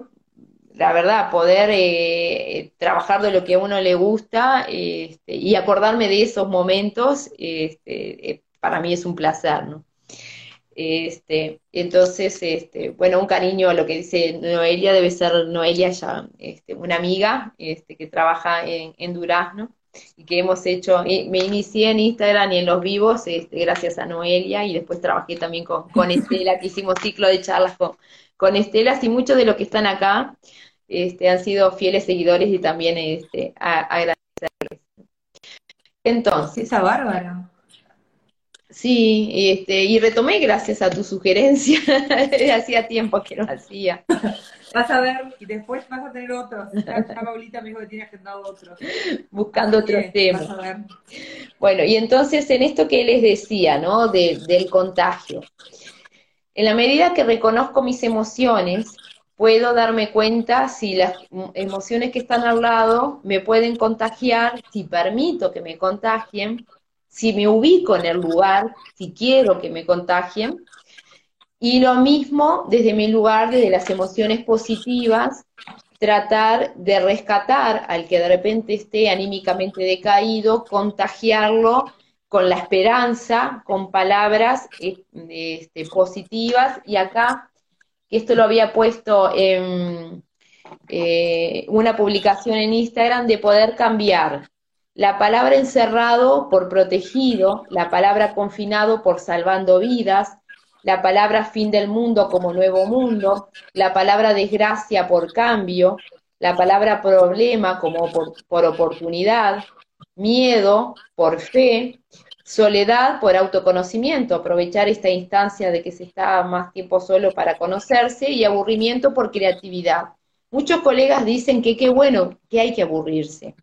la verdad, poder eh, trabajar de lo que a uno le gusta este, y acordarme de esos momentos, este, eh, para mí es un placer, ¿no? Este, entonces, este, bueno, un cariño a lo que dice Noelia, debe ser Noelia ya, este, una amiga este, que trabaja en, en Durazno y que hemos hecho, me inicié en Instagram y en los vivos este, gracias a Noelia y después trabajé también con, con Estela, que hicimos ciclo de charlas con, con Estela y muchos de los que están acá este, han sido fieles seguidores y también este, agradecerles. Entonces. Esa bárbara. Sí, este, y retomé gracias a tu sugerencia, hacía tiempo que no hacía. Vas a ver, y después vas a tener otros. Ya, Paulita me dijo que tiene agendado otros. Buscando otros temas. Bueno, y entonces en esto que les decía, ¿no? del contagio. En la medida que reconozco mis emociones, puedo darme cuenta si las emociones que están al lado me pueden contagiar, si permito que me contagien, si me ubico en el lugar, si quiero que me contagien, y lo mismo desde mi lugar, desde las emociones positivas, tratar de rescatar al que de repente esté anímicamente decaído, contagiarlo con la esperanza, con palabras eh, este, positivas. Y acá, esto lo había puesto en eh, una publicación en Instagram, de poder cambiar la palabra encerrado por protegido, la palabra confinado por salvando vidas, la palabra fin del mundo como nuevo mundo, la palabra desgracia por cambio, la palabra problema como por, oportunidad, miedo por fe, soledad por autoconocimiento, aprovechar esta instancia de que se está más tiempo solo para conocerse, y aburrimiento por creatividad. Muchos colegas dicen que qué bueno, que hay que aburrirse,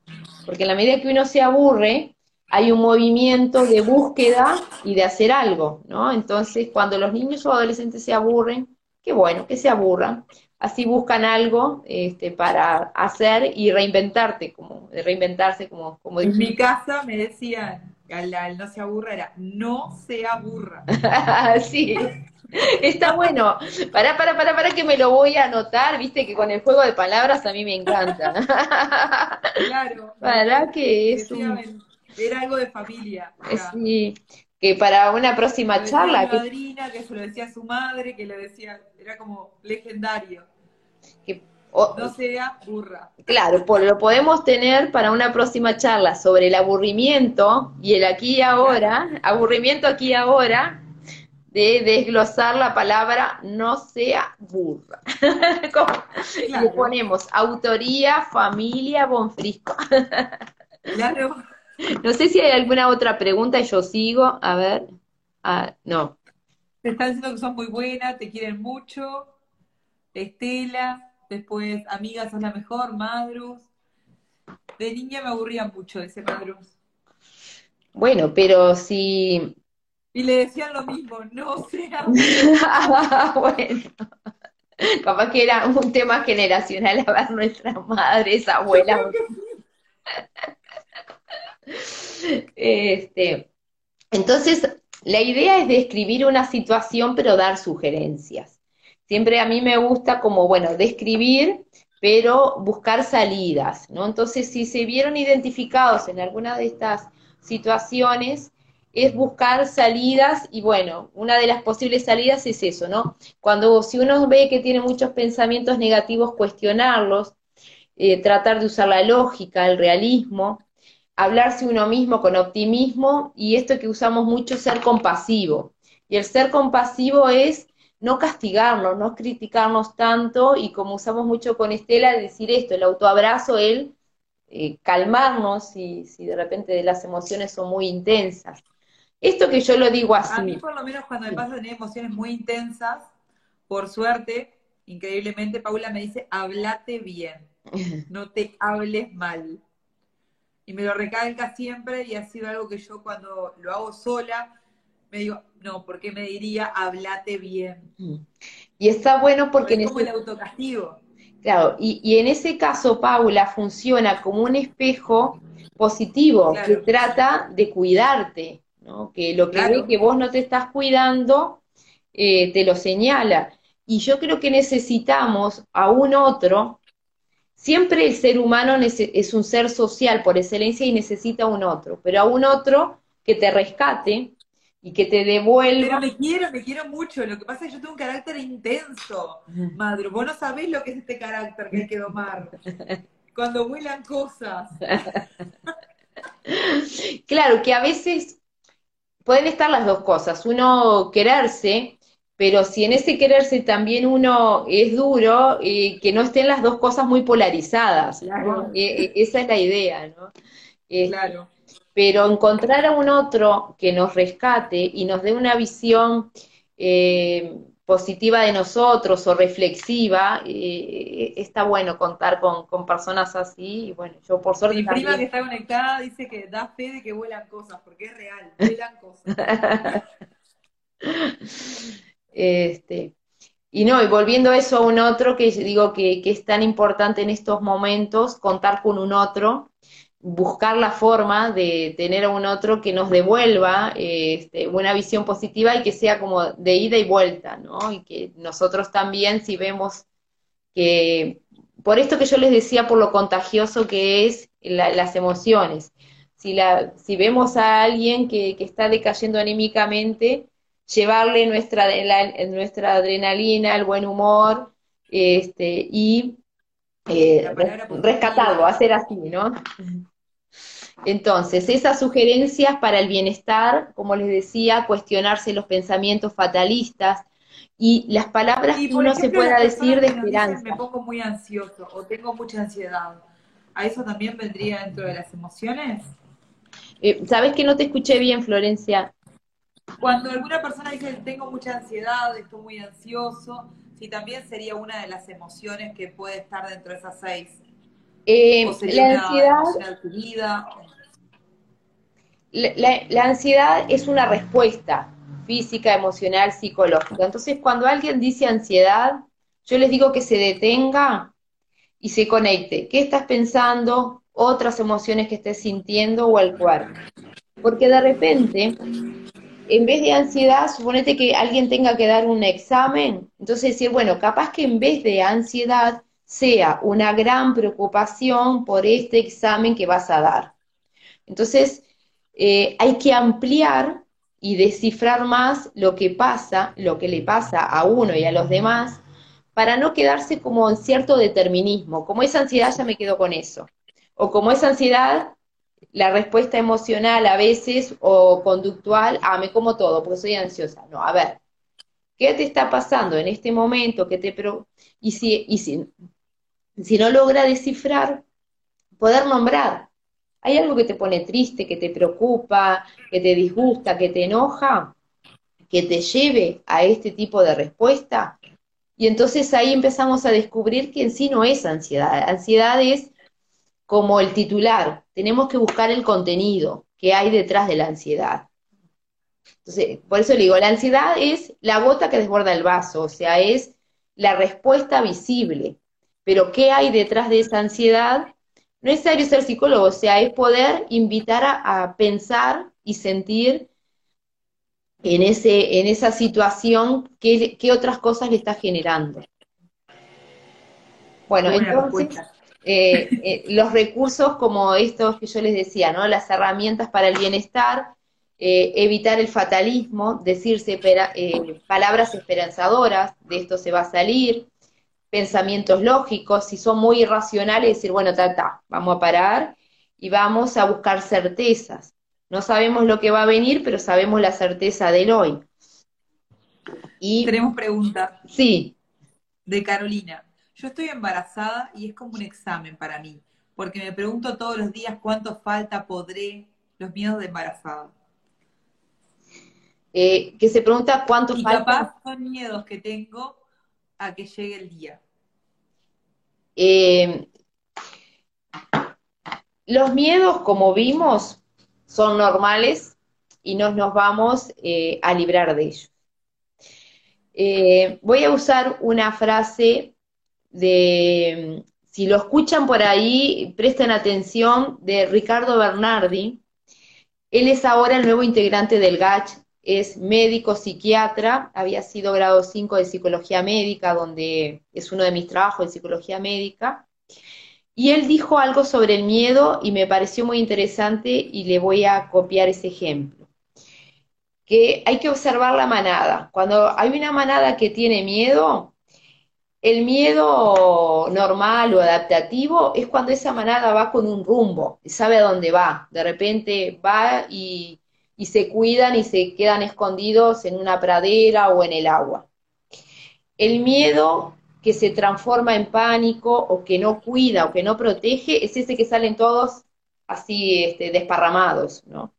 porque en la medida que uno se aburre, hay un movimiento de búsqueda y de hacer algo, ¿no? Entonces, cuando los niños o adolescentes se aburren, qué bueno, que se aburran. Así buscan algo este, para hacer y reinventarte, como reinventarse, como, como En mi casa me decían, al, no se aburra era, no se aburra. sí, está bueno. Para, para, para, para que me lo voy a anotar, viste que con el juego de palabras a mí me encanta. claro. Para que es un era algo de familia. Sí, que para una próxima charla. Mi madrina, que se lo decía a su madre, que le decía, era como legendario. Que, no sea burra. Claro, lo podemos tener para una próxima charla sobre el aburrimiento y el aquí y ahora, aburrimiento aquí y ahora, de desglosar la palabra no sea burra. Le ponemos autoría, familia, Bonfrisco. claro. No sé si hay alguna otra pregunta y yo sigo. A ver. Ah, no. Te están diciendo que son muy buenas, te quieren mucho. Estela, después, amigas, sos la mejor, Madrus. De niña me aburría mucho ese Madrus. Bueno, pero si. Y le decían lo mismo, no sea. bueno. Capaz que era un tema generacional a ver nuestras madres, abuelas. Este, entonces, la idea es describir una situación, pero dar sugerencias. Siempre a mí me gusta como, bueno, describir, pero buscar salidas, ¿no? Entonces, si se vieron identificados en alguna de estas situaciones, es buscar salidas y bueno, una de las posibles salidas es eso, ¿no? Cuando si uno ve que tiene muchos pensamientos negativos, cuestionarlos, eh, tratar de usar la lógica, el realismo, hablarse uno mismo con optimismo y esto que usamos mucho, ser compasivo. Y el ser compasivo es no castigarnos, no criticarnos tanto y como usamos mucho con Estela, decir esto, el autoabrazo, el eh, calmarnos si, si de repente las emociones son muy intensas. Esto que yo lo digo así. A mí por lo menos cuando me pasa tener emociones muy intensas, por suerte, increíblemente, Paula me dice, hablate bien, no te hables mal. Y me lo recalca siempre y ha sido algo que yo cuando lo hago sola, me digo, no, ¿por qué me diría hablate bien? Mm. Y está bueno porque... es como el autocastigo. Claro, y, en ese caso, Paula funciona como un espejo positivo que trata de cuidarte, ¿no? que lo que ve que vos no te estás cuidando, eh, te lo señala. Y yo creo que necesitamos a un otro, siempre el ser humano es un ser social por excelencia y necesita a un otro, pero a un otro que te rescate, y que te devuelva. Pero me quiero, me quiero mucho. Lo que pasa es que yo tengo un carácter intenso. Madre, vos no sabés lo que es este carácter que hay que domar. Cuando vuelan cosas. claro, que a veces pueden estar las dos cosas. Uno quererse, pero si en ese quererse también uno es duro, eh, que no estén las dos cosas muy polarizadas. Claro. Eh, eh, esa es la idea, ¿no? claro pero encontrar a un otro que nos rescate y nos dé una visión eh, positiva de nosotros o reflexiva, eh, está bueno contar con, personas así, y bueno, yo por suerte... Mi prima que está conectada dice que da fe de que vuelan cosas, porque es real, vuelan cosas. este, y no, y volviendo a eso a un otro, que digo que, que es tan importante en estos momentos, contar con un otro, buscar la forma de tener a un otro que nos devuelva este, una visión positiva y que sea como de ida y vuelta, ¿no? Y que nosotros también, si vemos que, por esto que yo les decía, por lo contagioso que es las emociones, si, la, si vemos a alguien que, está decayendo anímicamente, llevarle nuestra, nuestra adrenalina, el buen humor, este, y eh, rescatarlo, hacer así, ¿no? Entonces, esas sugerencias para el bienestar, como les decía, cuestionarse los pensamientos fatalistas y las palabras que uno se pueda decir de esperanza. me pongo muy ansioso o tengo mucha ansiedad. ¿A eso también vendría dentro de las emociones? Eh, ¿Sabes que no te escuché bien, Florencia? Cuando alguna persona dice tengo mucha ansiedad, estoy muy ansioso, si también sería una de las emociones que puede estar dentro de esas seis. Eh, la ansiedad, la, ansiedad es una respuesta física, emocional, psicológica. Entonces, cuando alguien dice ansiedad, yo les digo que se detenga y se conecte. ¿Qué estás pensando? Otras emociones que estés sintiendo o al cuerpo. Porque de repente, en vez de ansiedad, suponete que alguien tenga que dar un examen, entonces decir, bueno, capaz que en vez de ansiedad sea una gran preocupación por este examen que vas a dar. Entonces, eh, hay que ampliar y descifrar más lo que pasa, lo que le pasa a uno y a los demás, para no quedarse como en cierto determinismo. Como esa ansiedad ya me quedo con eso. O como esa ansiedad, la respuesta emocional a veces o conductual, ah, me como todo porque soy ansiosa. No, a ver, ¿qué te está pasando en este momento? que te y si, y si, si no logra descifrar, poder nombrar, ¿Hay algo que te pone triste, que te preocupa, que te disgusta, que te enoja, que te lleve a este tipo de respuesta? Y entonces ahí empezamos a descubrir que en sí no es ansiedad. Ansiedad es como el titular. Tenemos que buscar el contenido que hay detrás de la ansiedad. Entonces, por eso le digo, la ansiedad es la gota que desborda el vaso, o sea, es la respuesta visible. Pero ¿qué hay detrás de esa ansiedad? no es necesario ser psicólogo, o sea, es poder invitar a, pensar y sentir en, ese, en esa situación qué, otras cosas le está generando. Bueno, entonces, eh, eh, los recursos como estos que yo les decía, ¿no? Las herramientas para el bienestar, eh, evitar el fatalismo, decirse eh, palabras esperanzadoras, de esto se va a salir, pensamientos lógicos, si son muy irracionales, decir, bueno, ta, vamos a parar y vamos a buscar certezas. No sabemos lo que va a venir, pero sabemos la certeza del hoy. Y, Tenemos pregunta. Sí. De Carolina. Yo estoy embarazada y es como un examen para mí, porque me pregunto todos los días cuánto falta, podré, los miedos de embarazada. Eh, que se pregunta cuánto y falta. capaz son miedos que tengo a que llegue el día. Eh, los miedos, como vimos, son normales y no nos vamos eh, a librar de ellos. voy a usar una frase de, si lo escuchan por ahí, presten atención, de Ricardo Bernardi. Él es ahora el nuevo integrante del GACH, es médico psiquiatra, había sido grado 5 de psicología médica, donde es uno de mis trabajos de psicología médica. Y él dijo algo sobre el miedo y me pareció muy interesante y le voy a copiar ese ejemplo. Que hay que observar la manada. Cuando hay una manada que tiene miedo, el miedo normal o adaptativo es cuando esa manada va con un rumbo y sabe a dónde va. De repente va y, se cuidan y se quedan escondidos en una pradera o en el agua. El miedo que se transforma en pánico o que no cuida o que no protege es ese que salen todos así este, desparramados, ¿no?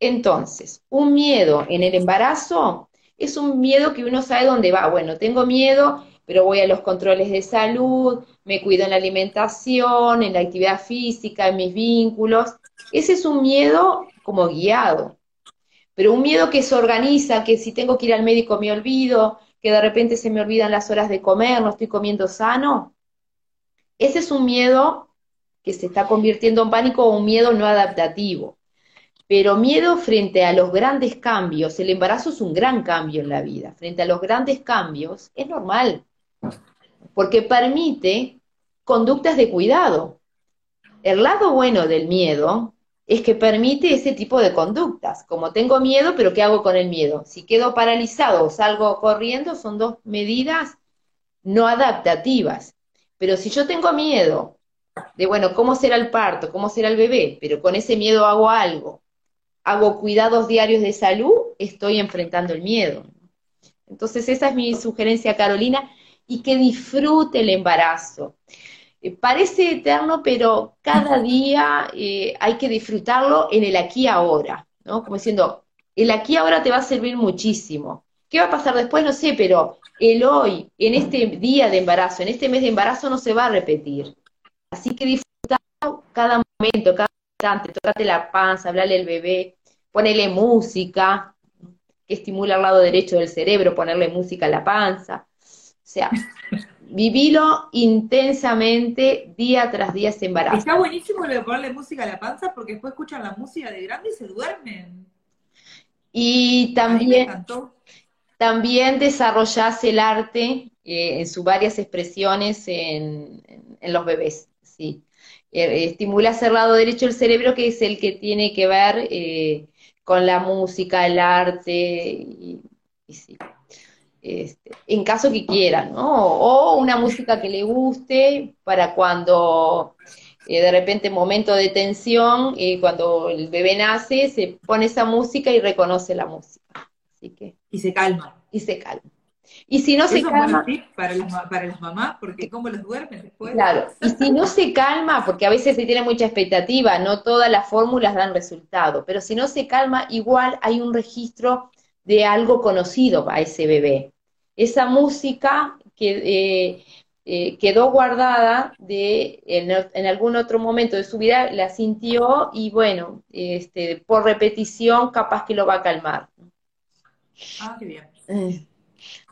Entonces, un miedo en el embarazo es un miedo que uno sabe dónde va. Bueno, tengo miedo pero voy a los controles de salud, me cuido en la alimentación, en la actividad física, en mis vínculos. Ese es un miedo como guiado, pero un miedo que se organiza, que si tengo que ir al médico me olvido, que de repente se me olvidan las horas de comer, no estoy comiendo sano. Ese es un miedo que se está convirtiendo en pánico o un miedo no adaptativo. Pero miedo frente a los grandes cambios, el embarazo es un gran cambio en la vida, frente a los grandes cambios es normal porque permite conductas de cuidado. El lado bueno del miedo es que permite ese tipo de conductas. Como tengo miedo, pero ¿qué hago con el miedo? Si quedo paralizado o salgo corriendo, son dos medidas no adaptativas. Pero si yo tengo miedo de, bueno, ¿cómo será el parto? ¿Cómo será el bebé? Pero con ese miedo hago algo. Hago cuidados diarios de salud, estoy enfrentando el miedo. Entonces esa es mi sugerencia, Carolina y que disfrute el embarazo. Eh, parece eterno, pero cada día eh, hay que disfrutarlo en el aquí ahora, ¿no? Como diciendo, el aquí ahora te va a servir muchísimo. ¿Qué va a pasar después? No sé, pero el hoy, en este día de embarazo, en este mes de embarazo, no se va a repetir. Así que disfruta cada momento, cada instante, tocate la panza, hablarle al bebé, ponele música, que estimula el lado derecho del cerebro, ponerle música a la panza. O sea, vivilo intensamente día tras día ese embarazo. Está buenísimo lo de ponerle música a la panza porque después escuchan la música de grande y se duermen. Y también, también desarrollás el arte eh, en sus varias expresiones en, los bebés. Sí. Eh, estimulas el lado derecho del cerebro que es el que tiene que ver eh, con la música, el arte y, y sí. Este, en caso que quieran, ¿no? O una música que le guste para cuando eh, de repente momento de tensión, eh, cuando el bebé nace, se pone esa música y reconoce la música. Así que, y se calma. Y se calma. Y si no se calma. para, para las mamás, porque cómo los duermen después. Claro, y si no se calma, porque a veces se tiene mucha expectativa, no todas las fórmulas dan resultado, pero si no se calma, igual hay un registro de algo conocido a ese bebé. Esa música que eh, eh, quedó guardada de, en, algún otro momento de su vida, la sintió y bueno, este, por repetición capaz que lo va a calmar. Ah, qué bien. Eh,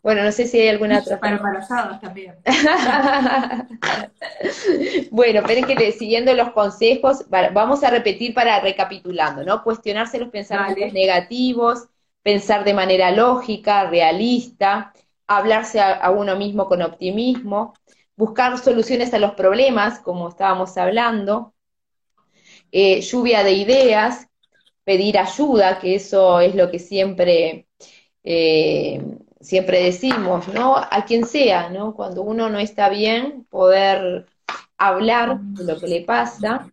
bueno, no sé si hay alguna otra. Para embarazadas también. bueno, esperen que siguiendo los consejos, vamos a repetir para recapitulando, ¿no? Cuestionarse los pensamientos negativos, pensar de manera lógica, realista, hablarse a, uno mismo con optimismo, buscar soluciones a los problemas, como estábamos hablando, eh, lluvia de ideas, pedir ayuda, que eso es lo que siempre, eh, siempre decimos, ¿no? A quien sea, ¿no? Cuando uno no está bien, poder hablar de lo que le pasa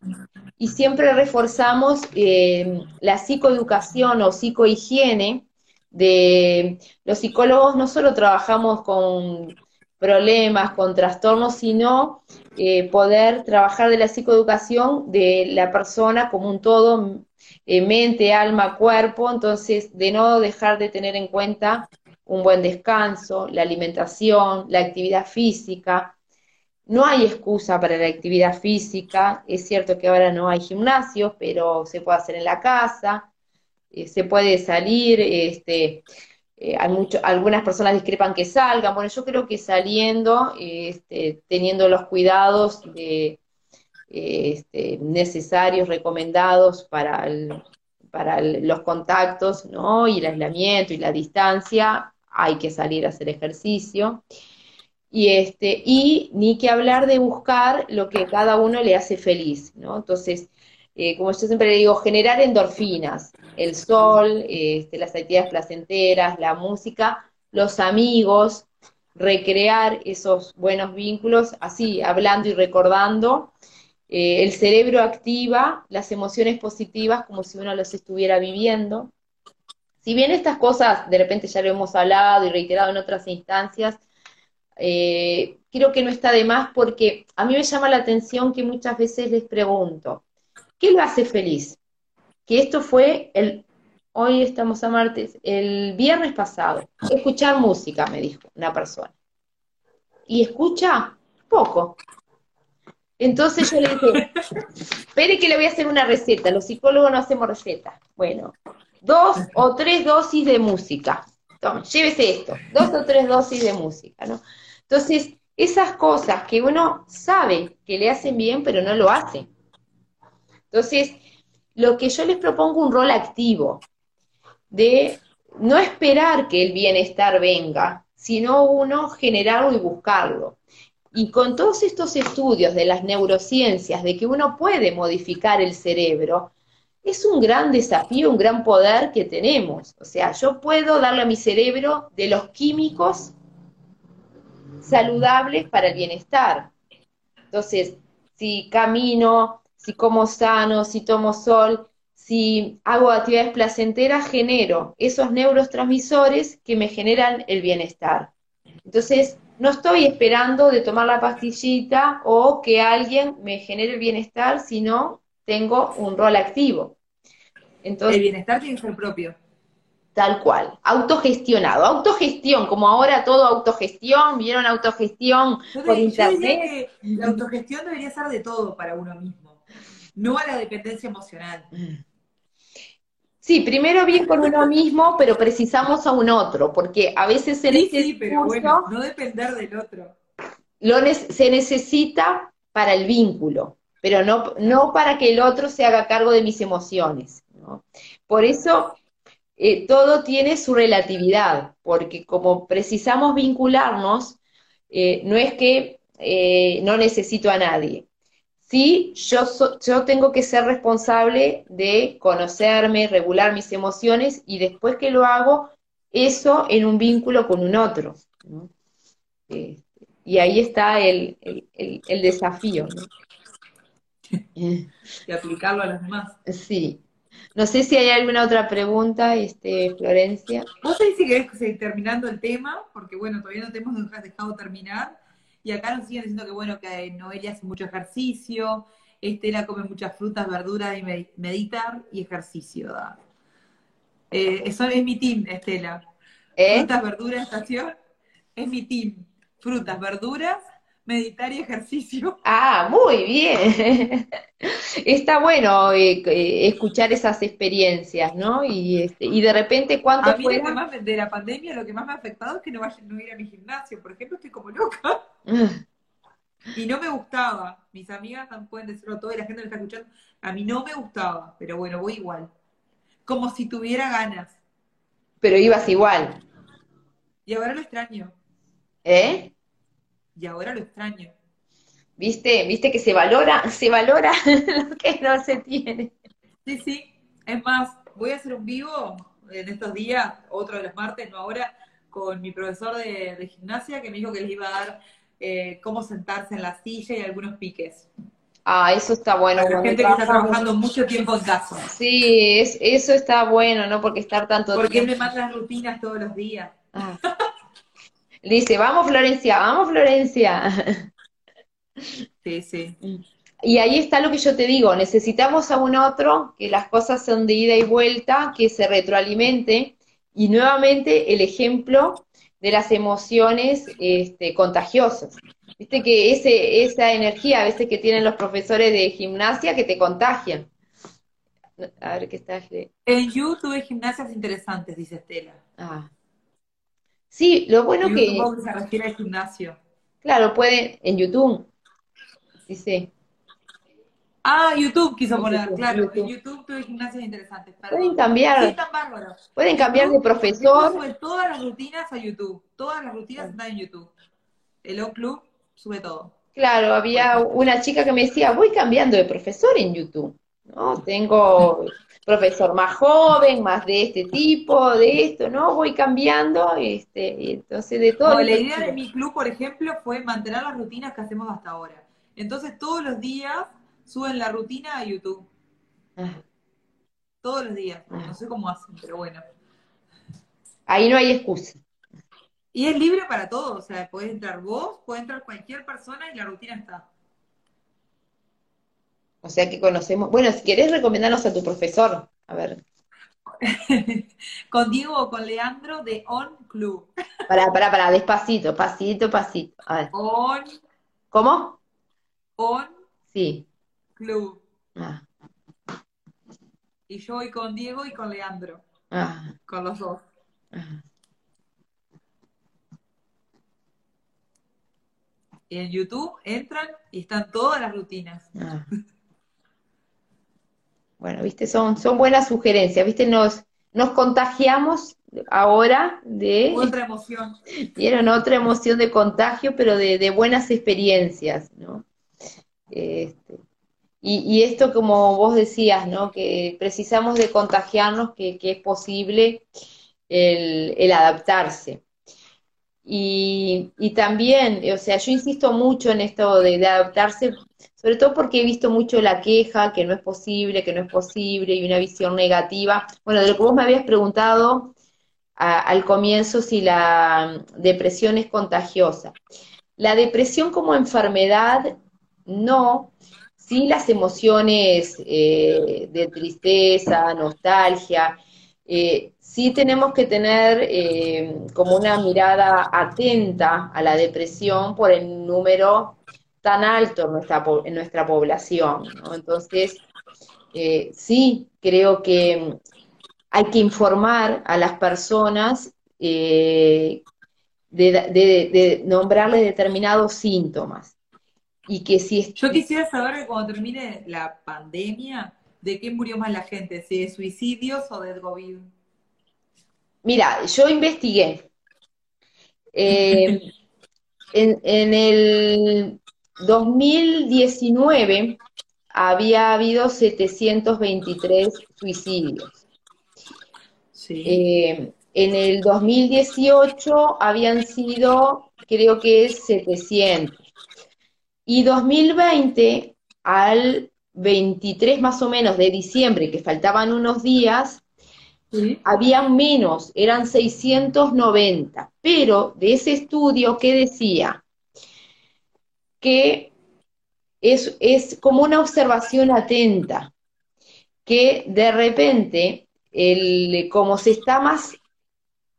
y siempre reforzamos eh, la psicoeducación o psicohigiene de los psicólogos no solo trabajamos con problemas, con trastornos, sino eh, poder trabajar de la psicoeducación de la persona como un todo, eh, mente, alma, cuerpo, entonces de no dejar de tener en cuenta un buen descanso, la alimentación, la actividad física. No hay excusa para la actividad física, es cierto que ahora no hay gimnasios, pero se puede hacer en la casa, eh, se puede salir, este, eh, hay algunas personas discrepan que salgan, bueno, yo creo que saliendo, este, teniendo los cuidados de, este, necesarios, recomendados para, para los contactos, ¿no? Y el aislamiento y la distancia, hay que salir a hacer ejercicio. Y, este, y ni que hablar de buscar lo que cada uno le hace feliz, ¿no? Entonces, eh, como yo siempre le digo, generar endorfinas, el sol, este, las actividades placenteras, la música, los amigos, recrear esos buenos vínculos, así, hablando y recordando. Eh, el cerebro activa las emociones positivas como si uno los estuviera viviendo. Si bien estas cosas de repente ya lo hemos hablado y reiterado en otras instancias, eh, creo que no está de más porque a mí me llama la atención que muchas veces les pregunto, ¿Qué lo hace feliz? Que esto fue el, hoy estamos a martes, el viernes pasado. Escuchar música, me dijo una persona. Y escucha poco. Entonces yo le dije, espere que le voy a hacer una receta. Los psicólogos no hacemos recetas. Bueno, dos o tres dosis de música. Toma, llévese esto, dos o tres dosis de música, ¿no? Entonces, esas cosas que uno sabe que le hacen bien, pero no lo hace. Entonces, lo que yo les propongo un rol activo, de no esperar que el bienestar venga, sino uno generarlo y buscarlo. Y con todos estos estudios de las neurociencias, de que uno puede modificar el cerebro, es un gran desafío, un gran poder que tenemos. O sea, yo puedo darle a mi cerebro de los químicos saludables para el bienestar. Entonces, si camino, si como sano, si tomo sol, si hago actividades placenteras, genero esos neurotransmisores que me generan el bienestar. Entonces, no estoy esperando de tomar la pastillita o que alguien me genere el bienestar, sino tengo un rol activo. Entonces, el bienestar tiene que ser propio. Tal cual, autogestionado, autogestión, como ahora todo autogestión, vieron autogestión por internet. la autogestión debería ser de todo para uno mismo no a la dependencia emocional. Sí, primero bien con uno mismo, pero precisamos a un otro, porque a veces se sí, sí, pero bueno, no depender del otro. Lo se necesita para el vínculo, pero no, no para que el otro se haga cargo de mis emociones. Por eso eh, todo tiene su relatividad, porque como precisamos vincularnos, eh, no es que eh, no necesito a nadie, Sí, yo, yo tengo que ser responsable de conocerme, regular mis emociones y después que lo hago, eso en un vínculo con un otro. Este, y ahí está el, desafío. Y aplicarlo a los demás. Sí. No sé si hay alguna otra pregunta, este, Florencia. Vos sabés si querés seguir terminando el tema, porque bueno, todavía no te hemos dejado terminar. Y acá nos siguen diciendo que bueno, que Noelia hace mucho ejercicio, Estela come muchas frutas, verduras y meditar y ejercicio. Eh, eso es mi team, Estela. ¿Eh? Frutas, verduras, estación. Es mi team. Frutas, verduras, meditar y ejercicio. Ah, muy bien. Está bueno eh, escuchar esas experiencias, ¿no? Y, este, y de repente, ¿cuánto a mí de la pandemia lo que más me ha afectado es que no vaya no ir a mi gimnasio. Por ejemplo, estoy como loca. Y no me gustaba. Mis amigas pueden decirlo todo y la gente me está escuchando. A mí no me gustaba, pero bueno, voy igual. Como si tuviera ganas. Pero ibas igual. Y ahora lo extraño. ¿Eh? Y ahora lo extraño. ¿Viste? ¿Viste que se valora, se valora lo que no se tiene? Sí, sí. Es más, voy a hacer un vivo en estos días, otro de los martes, no ahora, con mi profesor de, gimnasia que me dijo que les iba a dar eh, cómo sentarse en la silla y algunos piques. Ah, eso está bueno. Para la gente que está trabajando mucho tiempo en casa. Sí, es, eso está bueno, ¿no? Porque estar tanto Porque tiempo. Porque me manda rutinas todos los días. Ah. Dice, vamos Florencia, vamos Florencia. Sí, sí. Y ahí está lo que yo te digo, necesitamos a un otro, que las cosas son de ida y vuelta, que se retroalimente, y nuevamente el ejemplo de las emociones este, contagiosas. Viste que ese, esa energía a veces que tienen los profesores de gimnasia que te contagian. A ver qué está. En YouTube hay gimnasias interesantes, dice Estela. Ah. Sí, lo bueno que. YouTube se refiere al gimnasio. Claro, puede, en YouTube. Dice. Ah, YouTube quiso poner, claro. En YouTube tuve gimnasias interesantes. Pueden cambiar. Sí, bárbaros. Pueden cambiar de profesor. Sube todas las rutinas a YouTube. Todas las rutinas están en YouTube. El O Club sube todo. Claro, había una chica que me decía, voy cambiando de profesor en YouTube. ¿No? Tengo profesor más joven, más de este tipo, de esto, ¿no? Voy cambiando, este, entonces de todo. la idea de mi club, por ejemplo, fue mantener las rutinas que hacemos hasta ahora. Entonces todos los días suben la rutina a YouTube. Ah. Todos los días. Ah. No sé cómo hacen, pero bueno. Ahí no hay excusa. Y es libre para todos, o sea, puedes entrar vos, puede entrar cualquier persona y la rutina está. O sea que conocemos. Bueno, si querés recomendarnos a tu profesor, a ver. con Diego o con Leandro de On Club. Para, para, para, despacito, pasito, pasito. A ver. On. ¿Cómo? On. Sí. Club. Ah. Y yo voy con Diego y con Leandro. Ah. Con los dos. Ah. Y en YouTube entran y están todas las rutinas. Bueno, viste, son, son buenas sugerencias, viste, nos, nos contagiamos ahora de... Otra emoción. Dieron otra emoción de contagio, pero de, de buenas experiencias, ¿no? Este, y, esto, como vos decías, ¿no? Que precisamos de contagiarnos, que, es posible el, adaptarse. Y, también, o sea, yo insisto mucho en esto de, adaptarse, sobre todo porque he visto mucho la queja, que no es posible, que no es posible, y una visión negativa. Bueno, de lo que vos me habías preguntado al comienzo, si la depresión es contagiosa. La depresión como enfermedad, no, sí las emociones eh, de tristeza, nostalgia, eh, sí tenemos que tener eh, como una mirada atenta a la depresión por el número tan alto en nuestra, en nuestra población. Entonces, sí creo que hay que informar a las personas de, de, nombrarles determinados síntomas. Y que si Yo quisiera saber que cuando termine la pandemia, ¿de qué murió más la gente? ¿Si de suicidios o del COVID? Mira, yo investigué. Eh, en, en, el 2019 había habido 723 suicidios. Sí. Eh, en el 2018 habían sido, creo que es 700. Y 2020, al 23 más o menos de diciembre, que faltaban unos días, habían menos, eran 690. Pero de ese estudio, ¿qué decía? Que es, es como una observación atenta, que de repente, el, como se está más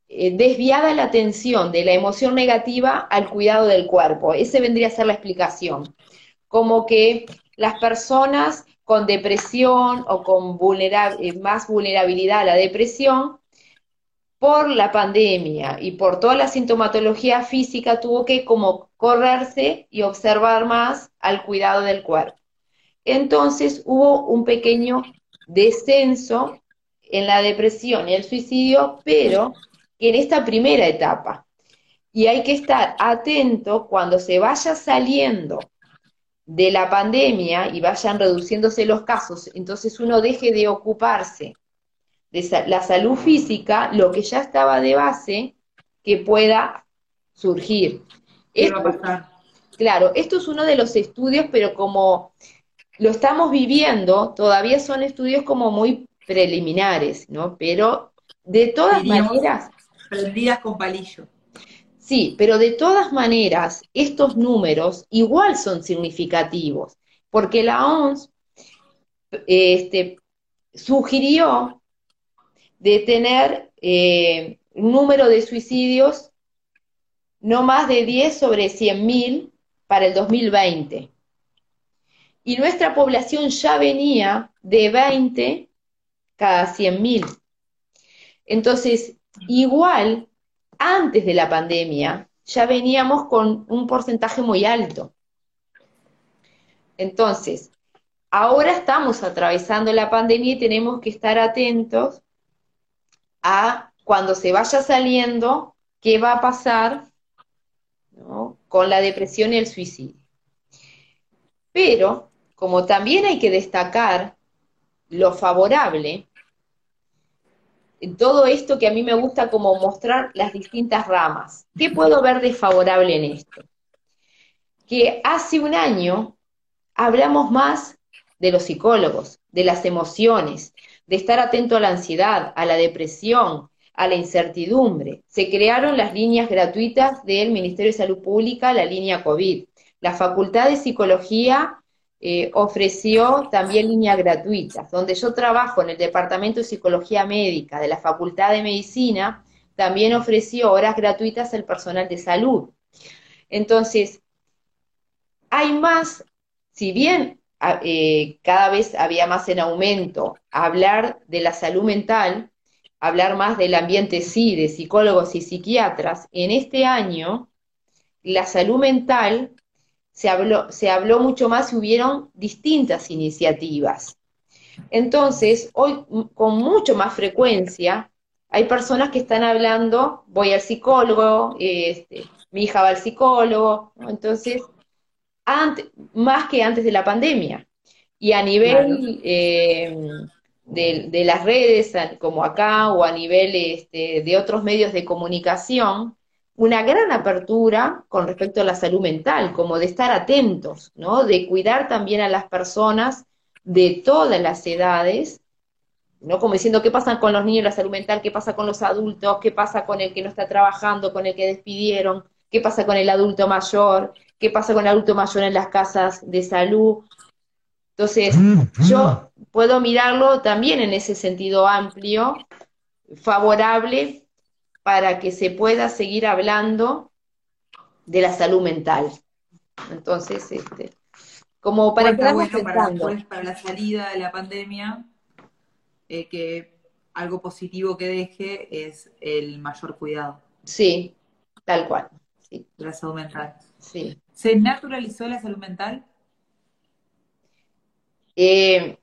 eh, desviada la atención de la emoción negativa al cuidado del cuerpo. Ese vendría a ser la explicación. Como que las personas con depresión o con eh, más vulnerabilidad a la depresión, por la pandemia y por toda la sintomatología física, tuvo que como correrse y observar más al cuidado del cuerpo. Entonces hubo un pequeño descenso en la depresión y el suicidio, pero en esta primera etapa. Y hay que estar atento cuando se vaya saliendo de la pandemia y vayan reduciéndose los casos, entonces uno deje de ocuparse de la salud física lo que ya estaba de base que pueda surgir. Esto, va a pasar? Claro, esto es uno de los estudios, pero como lo estamos viviendo, todavía son estudios como muy preliminares, ¿no? Pero de todas maneras... Prendidas con palillo. Sí, pero de todas maneras, estos números igual son significativos, porque la OMS este, sugirió de tener eh, un número de suicidios no más de 10 sobre 100.000 para el 2020. Y nuestra población ya venía de 20 cada 100.000. Entonces, igual, antes de la pandemia, ya veníamos con un porcentaje muy alto. Entonces, ahora estamos atravesando la pandemia y tenemos que estar atentos a cuando se vaya saliendo, qué va a pasar con la depresión y el suicidio. Pero, como también hay que destacar lo favorable, todo esto que a mí me gusta como mostrar las distintas ramas. ¿Qué puedo ver de favorable en esto? Que hace un año hablamos más de los psicólogos, de las emociones, de estar atento a la ansiedad, a la depresión, a la incertidumbre. Se crearon las líneas gratuitas del Ministerio de Salud Pública, la línea COVID. La Facultad de Psicología eh, ofreció también líneas gratuitas, donde yo trabajo en el Departamento de Psicología Médica de la Facultad de Medicina, también ofreció horas gratuitas al personal de salud. Entonces, hay más, si bien eh, cada vez había más en aumento. Hablar de la salud mental, hablar más del ambiente sí, de psicólogos y psiquiatras, en este año la salud mental se habló, se habló mucho más y hubieron distintas iniciativas. Entonces, hoy con mucho más frecuencia hay personas que están hablando, voy al psicólogo, este, mi hija va al psicólogo, entonces, antes, más que antes de la pandemia. Y a nivel eh, de, las redes, como acá, o a nivel este, de otros medios de comunicación, una gran apertura con respecto a la salud mental, como de estar atentos, ¿no? De cuidar también a las personas de todas las edades, ¿no? Como diciendo qué pasa con los niños la salud mental, qué pasa con los adultos, qué pasa con el que no está trabajando, con el que despidieron, qué pasa con el adulto mayor, qué pasa con el adulto mayor en las casas de salud. Entonces, yo puedo mirarlo también en ese sentido amplio, favorable para que se pueda seguir hablando de la salud mental. Entonces, este, como para que bueno para, la salida de la pandemia, eh, que algo positivo que deje es el mayor cuidado. Sí, tal cual. Sí. La salud mental. Sí. ¿Se naturalizó la salud mental? Eh,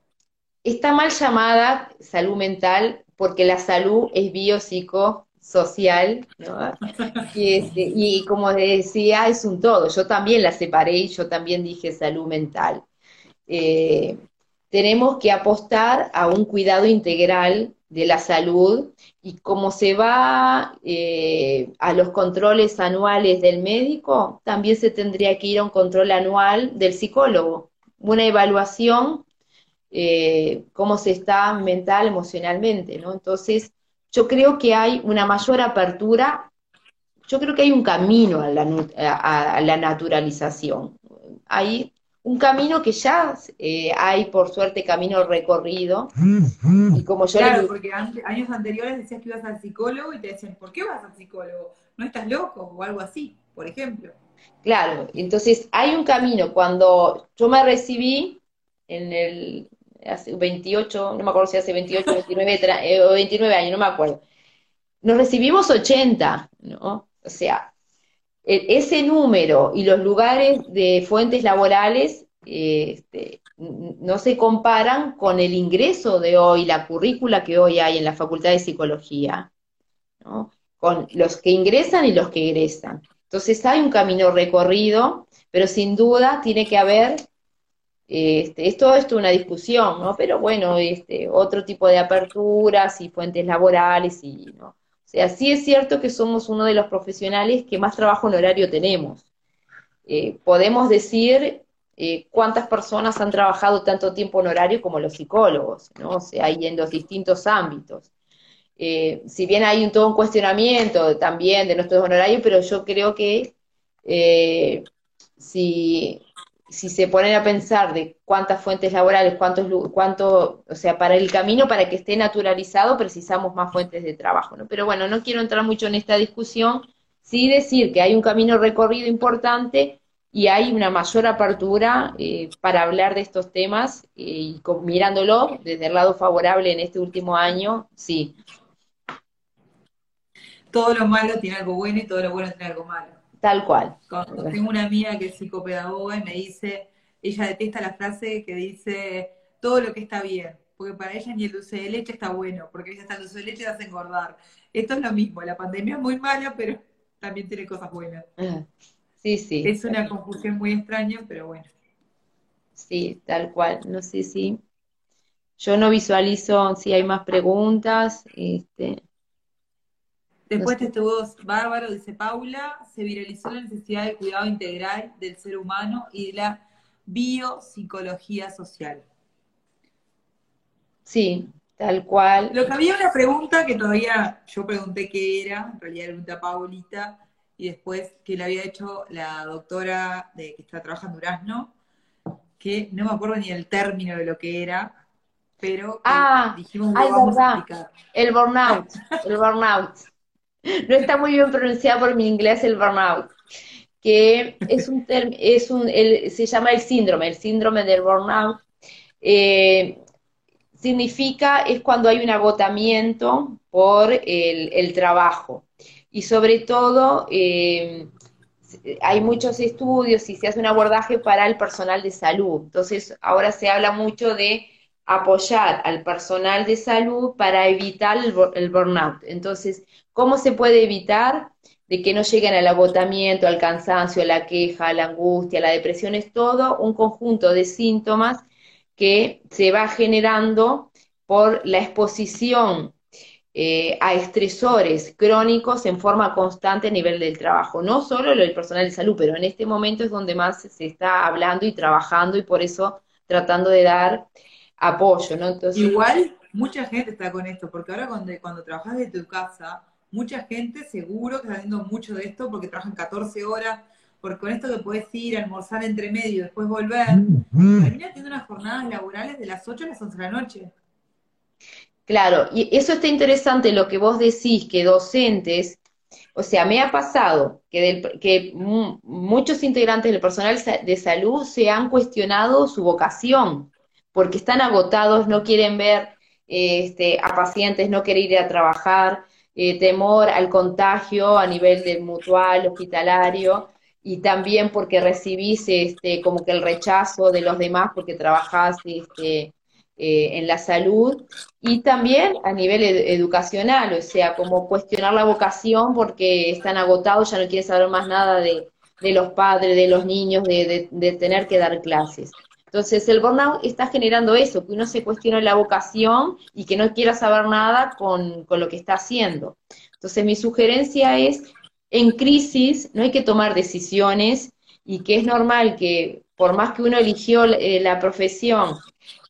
está mal llamada salud mental porque la salud es biopsico social, ¿no? Y, este, y como decía, es un todo. Yo también la separé y yo también dije salud mental. Eh, tenemos que apostar a un cuidado integral de la salud y como se va eh, a los controles anuales del médico, también se tendría que ir a un control anual del psicólogo, una evaluación, eh, cómo se está mental, emocionalmente, ¿no? Entonces, yo creo que hay una mayor apertura, yo creo que hay un camino a la, naturalización. Hay un camino que ya eh, hay, por suerte, camino recorrido. Y como yo claro, porque años anteriores decías que ibas al psicólogo y te decían, ¿por qué vas al psicólogo? ¿No estás loco? O algo así, por ejemplo. Claro, entonces hay un camino. Cuando yo me recibí en el hace 28, no me acuerdo si hace 28, 29, o 29 años, no me acuerdo. Nos recibimos 80, ¿no? O sea, ese número y los lugares de fuentes laborales este, no se comparan con el ingreso de hoy, la currícula que hoy hay en la Facultad de Psicología, ¿no? con los que ingresan y los que egresan. Entonces hay un camino recorrido, pero sin duda tiene que haber Este, es todo esto una discusión, ¿no? Pero bueno, este, otro tipo de aperturas y fuentes laborales y, ¿no? Sea, sí es cierto que somos uno de los profesionales que más trabajo en horario tenemos. Eh, podemos decir eh, cuántas personas han trabajado tanto tiempo en horario como los psicólogos, ¿no? O sea, ahí en los distintos ámbitos. Eh, si bien hay un, todo un cuestionamiento también de nuestros honorarios, pero yo creo que si si se ponen a pensar de cuántas fuentes laborales, cuántos, cuánto, o sea, para el camino, para que esté naturalizado, precisamos más fuentes de trabajo, ¿no? Pero bueno, no quiero entrar mucho en esta discusión, sí decir que hay un camino recorrido importante y hay una mayor apertura eh, para hablar de estos temas eh, y mirándolo desde el lado favorable en este último año, sí. Todo lo malo tiene algo bueno y todo lo bueno tiene algo malo. Tal cual. tengo una amiga que es psicopedagoga y me dice, ella detesta la frase que dice todo lo que está bien, porque para ella ni el dulce de leche está bueno, porque ella está el dulce de leche y hace engordar. Esto es lo mismo, la pandemia es muy mala, pero también tiene cosas buenas. Sí, sí. Es una confusión muy extraña, pero bueno. Sí, tal cual. No sé si. Yo no visualizo si hay más preguntas. Este, Después de tu voz bárbaro, dice Paula, se viralizó la necesidad del cuidado integral del ser humano y de la biopsicología social. Sí, tal cual. Lo que había una pregunta que todavía yo pregunté qué era, en realidad era pregunta Paulita, y después que le había hecho la doctora de que está trabajando en Durazno, que no me acuerdo ni el término de lo que era, pero ah, dijimos que vamos a explicar. El burnout, el burnout no está muy bien pronunciado por mi inglés el burnout, que es un, es un se llama el síndrome, el síndrome del burnout. Eh, significa, es cuando hay un agotamiento por el, trabajo. Y sobre todo, eh, hay muchos estudios y se hace un abordaje para el personal de salud. Entonces, ahora se habla mucho de apoyar al personal de salud para evitar el, el burnout. Entonces, ¿Cómo se puede evitar de que no lleguen al agotamiento, al cansancio, a la queja, a la angustia, a la depresión? Es todo un conjunto de síntomas que se va generando por la exposición eh, a estresores crónicos en forma constante a nivel del trabajo. No solo lo del personal de salud, pero en este momento es donde más se está hablando y trabajando y por eso tratando de dar apoyo, ¿no? Entonces, Igual mucha gente está con esto, porque ahora cuando, cuando trabajas de tu casa, mucha gente seguro que está haciendo mucho de esto porque trabajan 14 horas, porque con esto que puedes ir, almorzar entre medio y después volver, termina teniendo unas jornadas laborales de las 8 a las 11 de la noche. Claro, y eso está interesante lo que vos decís, que docentes, o sea, me ha pasado que, que muchos integrantes del personal de salud se han cuestionado su vocación, porque están agotados, no quieren ver este, a pacientes, no quieren ir a trabajar, eh, temor al contagio a nivel del mutual, hospitalario, y también porque recibís este, como que el rechazo de los demás porque trabajás este, eh, en la salud, y también a nivel educacional, o sea, como cuestionar la vocación porque están agotados, ya no quieren saber más nada de, los padres, de los niños, de, de tener que dar clases. Entonces, el burnout está generando eso, que uno se cuestione la vocación y que no quiera saber nada con, lo que está haciendo. Entonces, mi sugerencia es, en crisis no hay que tomar decisiones y que es normal que por más que uno eligió eh, la profesión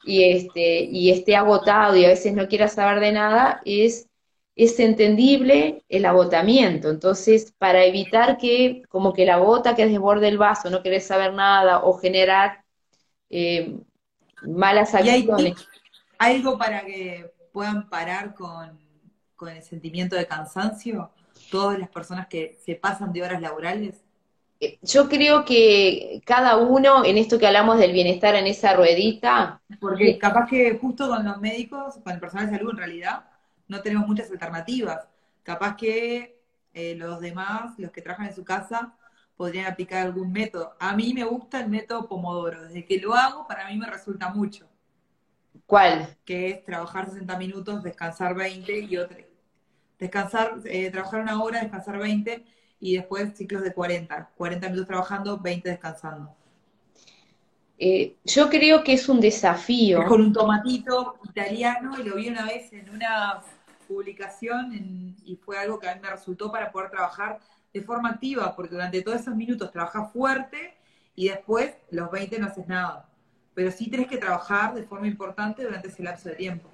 y, este, y esté agotado y a veces no quiera saber de nada, es, es entendible el agotamiento. Entonces, para evitar que como que la gota que desborde el vaso, no querés saber nada o generar eh, malas acciones. Hay, ¿Algo para que puedan parar con, el sentimiento de cansancio? Todas las personas que se pasan de horas laborales. Eh, yo creo que cada uno, en esto que hablamos del bienestar en esa ruedita. Porque capaz que justo con los médicos, con el personal de salud en realidad, no tenemos muchas alternativas. Capaz que eh, los demás, los que trabajan en su casa, podrían aplicar algún método. A mí me gusta el método Pomodoro. Desde que lo hago, para mí me resulta mucho. ¿Cuál? Que es trabajar 60 minutos, descansar 20 y otro. Descansar, eh, trabajar una hora, descansar 20 y después ciclos de 40. 40 minutos trabajando, 20 descansando. eh, yo creo que es un desafío. con un tomatito italiano y lo vi una vez en una publicación y fue algo que a mí me resultó para poder trabajar de forma activa, porque durante todos esos minutos trabajas fuerte y después los 20 no haces nada. Pero sí tienes que trabajar de forma importante durante ese lapso de tiempo.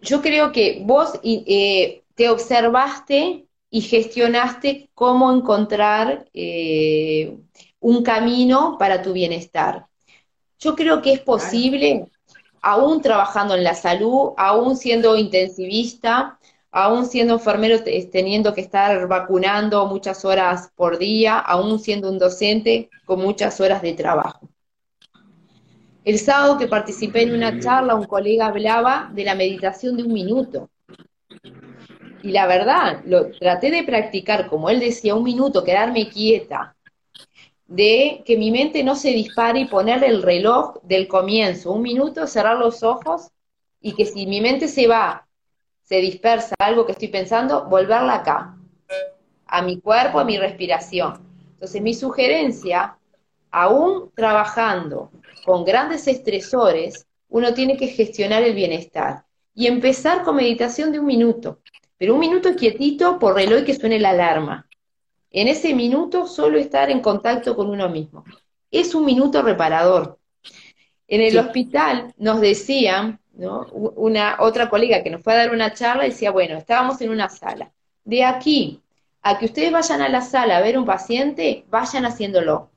Yo creo que vos eh, te observaste y gestionaste cómo encontrar eh, un camino para tu bienestar. Yo creo que es posible, aún trabajando en la salud, aún siendo intensivista, aún siendo enfermero teniendo que estar vacunando muchas horas por día, aún siendo un docente con muchas horas de trabajo. El sábado que participé en una charla, un colega hablaba de la meditación de un minuto. Y la verdad, traté de practicar, como él decía, un minuto, quedarme quieta, de que mi mente no se dispare y poner el reloj del comienzo, un minuto, cerrar los ojos y que si mi mente se va, se dispersa algo que estoy pensando, volverla acá, a mi cuerpo, a mi respiración. Entonces mi sugerencia, aún trabajando con grandes estresores, uno tiene que gestionar el bienestar y empezar con meditación de un minuto pero un minuto quietito por reloj que suene la alarma. En ese minuto solo estar en contacto con uno mismo. Es un minuto reparador. En el hospital nos decían, una otra colega que nos fue a dar una charla decía, bueno, estábamos en una sala. De aquí a que ustedes vayan a la sala a ver un paciente, vayan haciéndolo.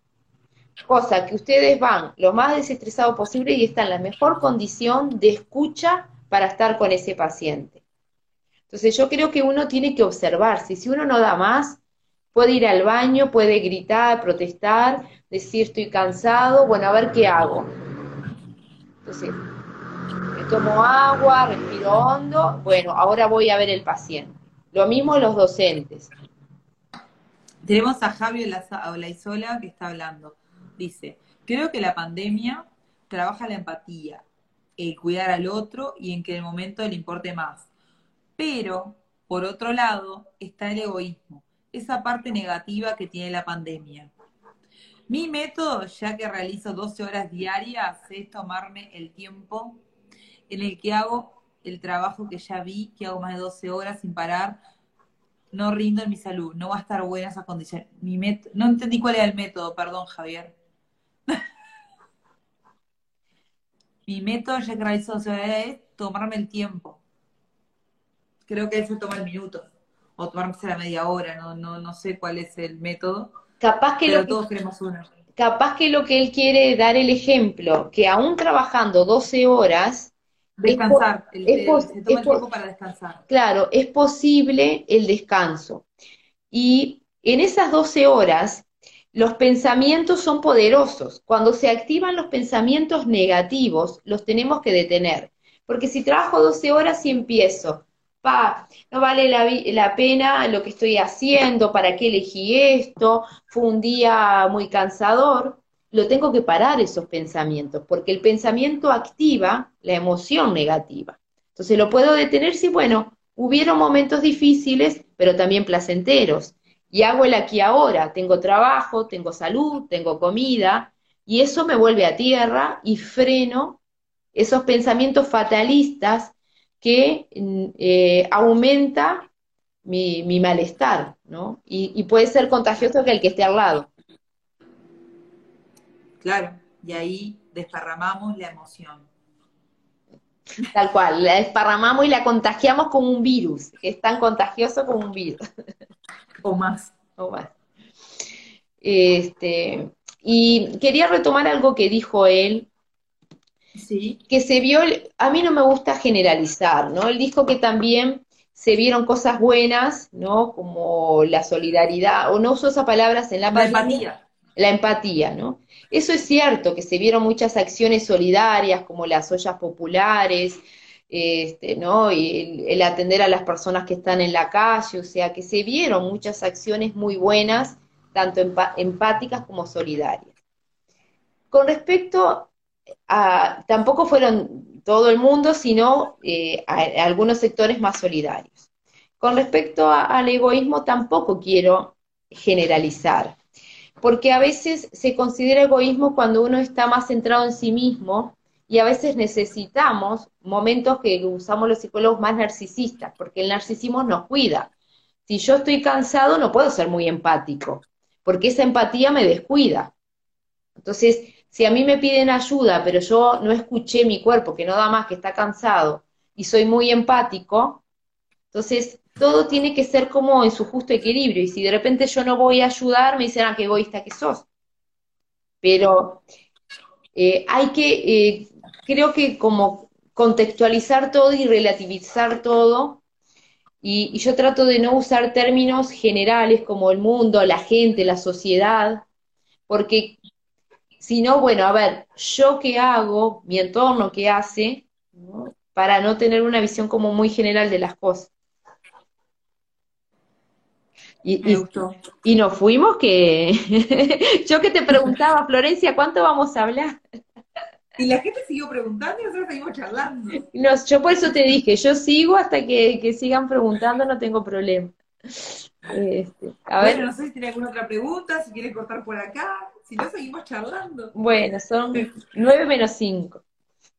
Cosa que ustedes van lo más desestresado posible y están en la mejor condición de escucha para estar con ese paciente. Entonces yo creo que uno tiene que observarse. Si uno no da más, puede ir al baño, puede gritar, protestar, decir estoy cansado, bueno, a ver qué hago. Entonces, tomo agua, respiro hondo, bueno, ahora voy a ver el paciente. Lo mismo los docentes. Tenemos a Javier Olaizola que está hablando. Dice, creo que la pandemia trabaja la empatía, el cuidar al otro y en que el momento le importe más. Pero, por otro lado, está el egoísmo, esa parte negativa que tiene la pandemia. Mi método, ya que realizo 12 horas diarias, es tomarme el tiempo en el que hago el trabajo que ya vi, que hago más de 12 horas sin parar, no rindo en mi salud, no va a estar buena esa condición. Mi no entendí cuál era el método, perdón, Javier. mi método, ya que realizo 12 horas, es tomarme el tiempo creo que se toma el minuto, o tomarse la media hora, no, no, no sé cuál es el método. Capaz que pero todos queremos uno. Capaz que lo que él quiere dar el ejemplo, que aún trabajando 12 horas, descansar, se toma el tiempo para descansar. Claro, es posible el descanso. Y en esas 12 horas, los pensamientos son poderosos. Cuando se activan los pensamientos negativos, los tenemos que detener. Porque si trabajo 12 horas y empiezo, no vale la, pena lo que estoy haciendo, para qué elegí esto, fue un día muy cansador, lo tengo que parar esos pensamientos, porque el pensamiento activa la emoción negativa. Entonces lo puedo detener si, bueno, hubieron momentos difíciles, pero también placenteros. Y hago el aquí ahora, tengo trabajo, tengo salud, tengo comida, y eso me vuelve a tierra y freno esos pensamientos fatalistas que eh, aumenta mi, malestar, ¿no? Y, puede ser contagioso que el que esté al lado. Claro, y ahí desparramamos la emoción. Tal cual, la desparramamos y la contagiamos como un virus, que es tan contagioso como un virus. O más. O más. Este, y quería retomar algo que dijo él, que se vio, a mí no me gusta generalizar, ¿no? Él dijo que también se vieron cosas buenas, ¿no? Como la solidaridad, o no uso esas palabras en la, la empatía. La empatía, ¿no? Eso es cierto, que se vieron muchas acciones solidarias, como las ollas populares, este, ¿no? Y el, atender a las personas que están en la calle, o sea, que se vieron muchas acciones muy buenas, tanto empáticas como solidarias. Con respecto tampoco fueron todo el mundo, sino eh, algunos sectores más solidarios. Con respecto al egoísmo, tampoco quiero generalizar, porque a veces se considera egoísmo cuando uno está más centrado en sí mismo y a veces necesitamos momentos que usamos los psicólogos más narcisistas, porque el narcisismo nos cuida. Si yo estoy cansado, no puedo ser muy empático, porque esa empatía me descuida. Entonces, si a mí me piden ayuda, pero yo no escuché mi cuerpo, que no da más, que está cansado, y soy muy empático, entonces todo tiene que ser como en su justo equilibrio. Y si de repente yo no voy a ayudar, me dicen, ah, qué egoísta que sos. Pero eh, hay que, eh, creo que como contextualizar todo y relativizar todo. y yo trato de no usar términos generales como el mundo, la gente, la sociedad, porque si no, bueno, a ver, yo qué hago, mi entorno qué hace, para no tener una visión como muy general de las cosas. Y, y, nos fuimos que yo que te preguntaba, Florencia, ¿cuánto vamos a hablar? Y la gente siguió preguntando y nosotros seguimos charlando. No, yo por eso te dije, yo sigo hasta que, sigan preguntando, no tengo problema. Este, a bueno, no sé si tiene alguna otra pregunta, si quiere cortar por acá, si no seguimos charlando. Bueno, son nueve menos cinco.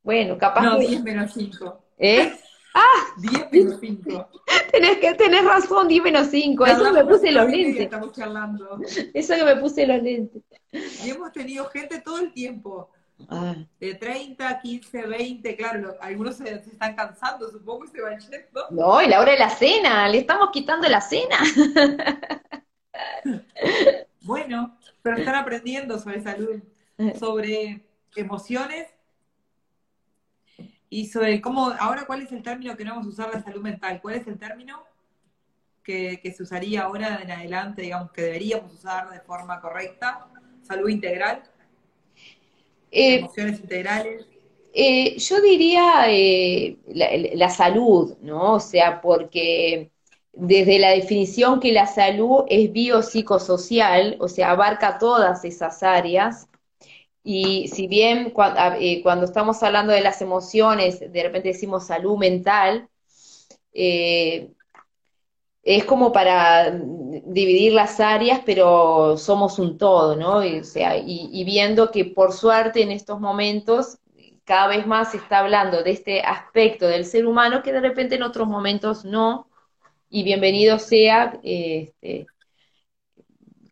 Bueno, capaz. No, diez menos cinco. ¿Eh? ¡Ah! 10 menos 5. Tenés, que, tenés razón, 10 menos 5. Eso me puse los lentes. Estamos charlando. Eso que me puse los lentes. Y hemos tenido gente todo el tiempo. Ah. De 30, 15, 20, claro, algunos se, están cansando, supongo, y se van yendo. No, y la hora de la cena, le estamos quitando la cena. bueno, pero están aprendiendo sobre salud, sobre emociones y sobre cómo, ahora cuál es el término que no vamos a usar la salud mental, cuál es el término que, se usaría ahora en adelante, digamos, que deberíamos usar de forma correcta, salud integral, eh, emociones integrales. Eh, yo diría eh, la, salud, ¿no? O sea, porque desde la definición que la salud es biopsicosocial, o sea, abarca todas esas áreas, y si bien eh, cuando, estamos hablando de las emociones, de repente decimos salud mental, eh, es como para dividir las áreas, pero somos un todo, ¿no? O sea, y, viendo que por suerte en estos momentos cada vez más se está hablando de este aspecto del ser humano que de repente en otros momentos no, y bienvenido sea este,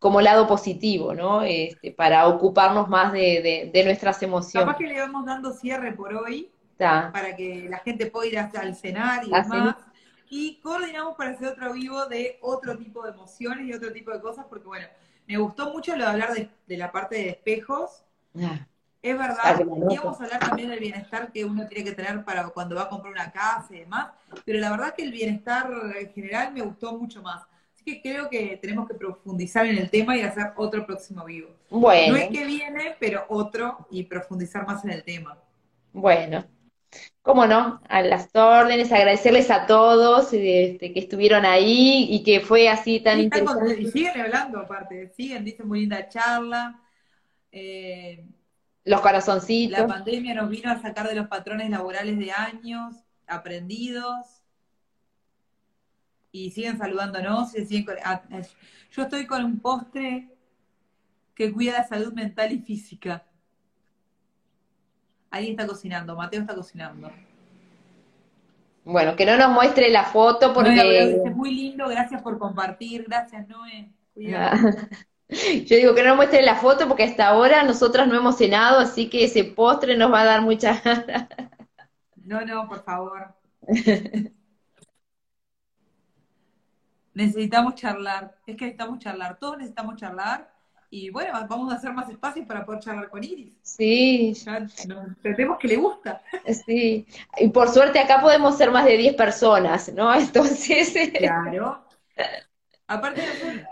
como lado positivo, ¿no? Este, para ocuparnos más de, nuestras emociones. Capaz que le vamos dando cierre por hoy, para que la gente pueda ir hasta el cenar y demás. Y coordinamos para hacer otro vivo de otro tipo de emociones y otro tipo de cosas, porque bueno, me gustó mucho lo de hablar de, la parte de espejos. Es verdad, íbamos a hablar también del bienestar que uno tiene que tener para cuando va a comprar una casa y demás, pero la verdad que el bienestar en general me gustó mucho más que creo que tenemos que profundizar en el tema y hacer otro próximo vivo. Bueno. No es que viene, pero otro y profundizar más en el tema. Bueno, cómo no, a las órdenes, agradecerles a todos este, que estuvieron ahí y que fue así tan interesante. Y siguen hablando aparte, siguen, dicen muy linda charla. Eh, los corazoncitos. La pandemia nos vino a sacar de los patrones laborales de años aprendidos y siguen saludándonos. Ah, yo estoy con un postre que cuida la salud mental y física. Alguien está cocinando, Mateo está cocinando. Bueno, que no nos muestre la foto porque... es muy lindo, gracias por compartir, gracias Noé. Yo digo que no nos muestre la foto porque hasta ahora nosotras no hemos cenado, así que ese postre nos va a dar mucha... no, no, por favor. necesitamos charlar, es que necesitamos charlar, todos necesitamos charlar y bueno, vamos a hacer más espacios para poder charlar con Iris. Sí. Entendemos que le gusta. Sí, y por suerte acá podemos ser más de 10 personas, ¿no? Entonces... Claro. Aparte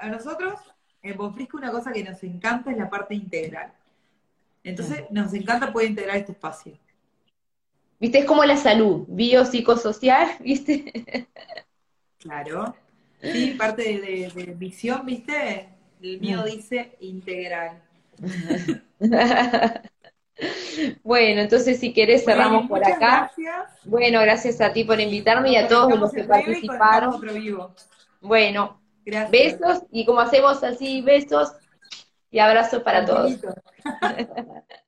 a nosotros, en Bonfrisco una cosa que nos encanta es la parte integral. Entonces nos encanta poder integrar este espacio. ¿Viste? Es como la salud, biopsicosocial, ¿viste? Claro. Sí, parte de, visión, ¿viste? El mío mm. dice integral. bueno, entonces si querés cerramos por acá. Gracias. Bueno, gracias a ti por invitarme y a todos los que participaron. Bueno, besos y como hacemos así, besos Y abrazos para todos.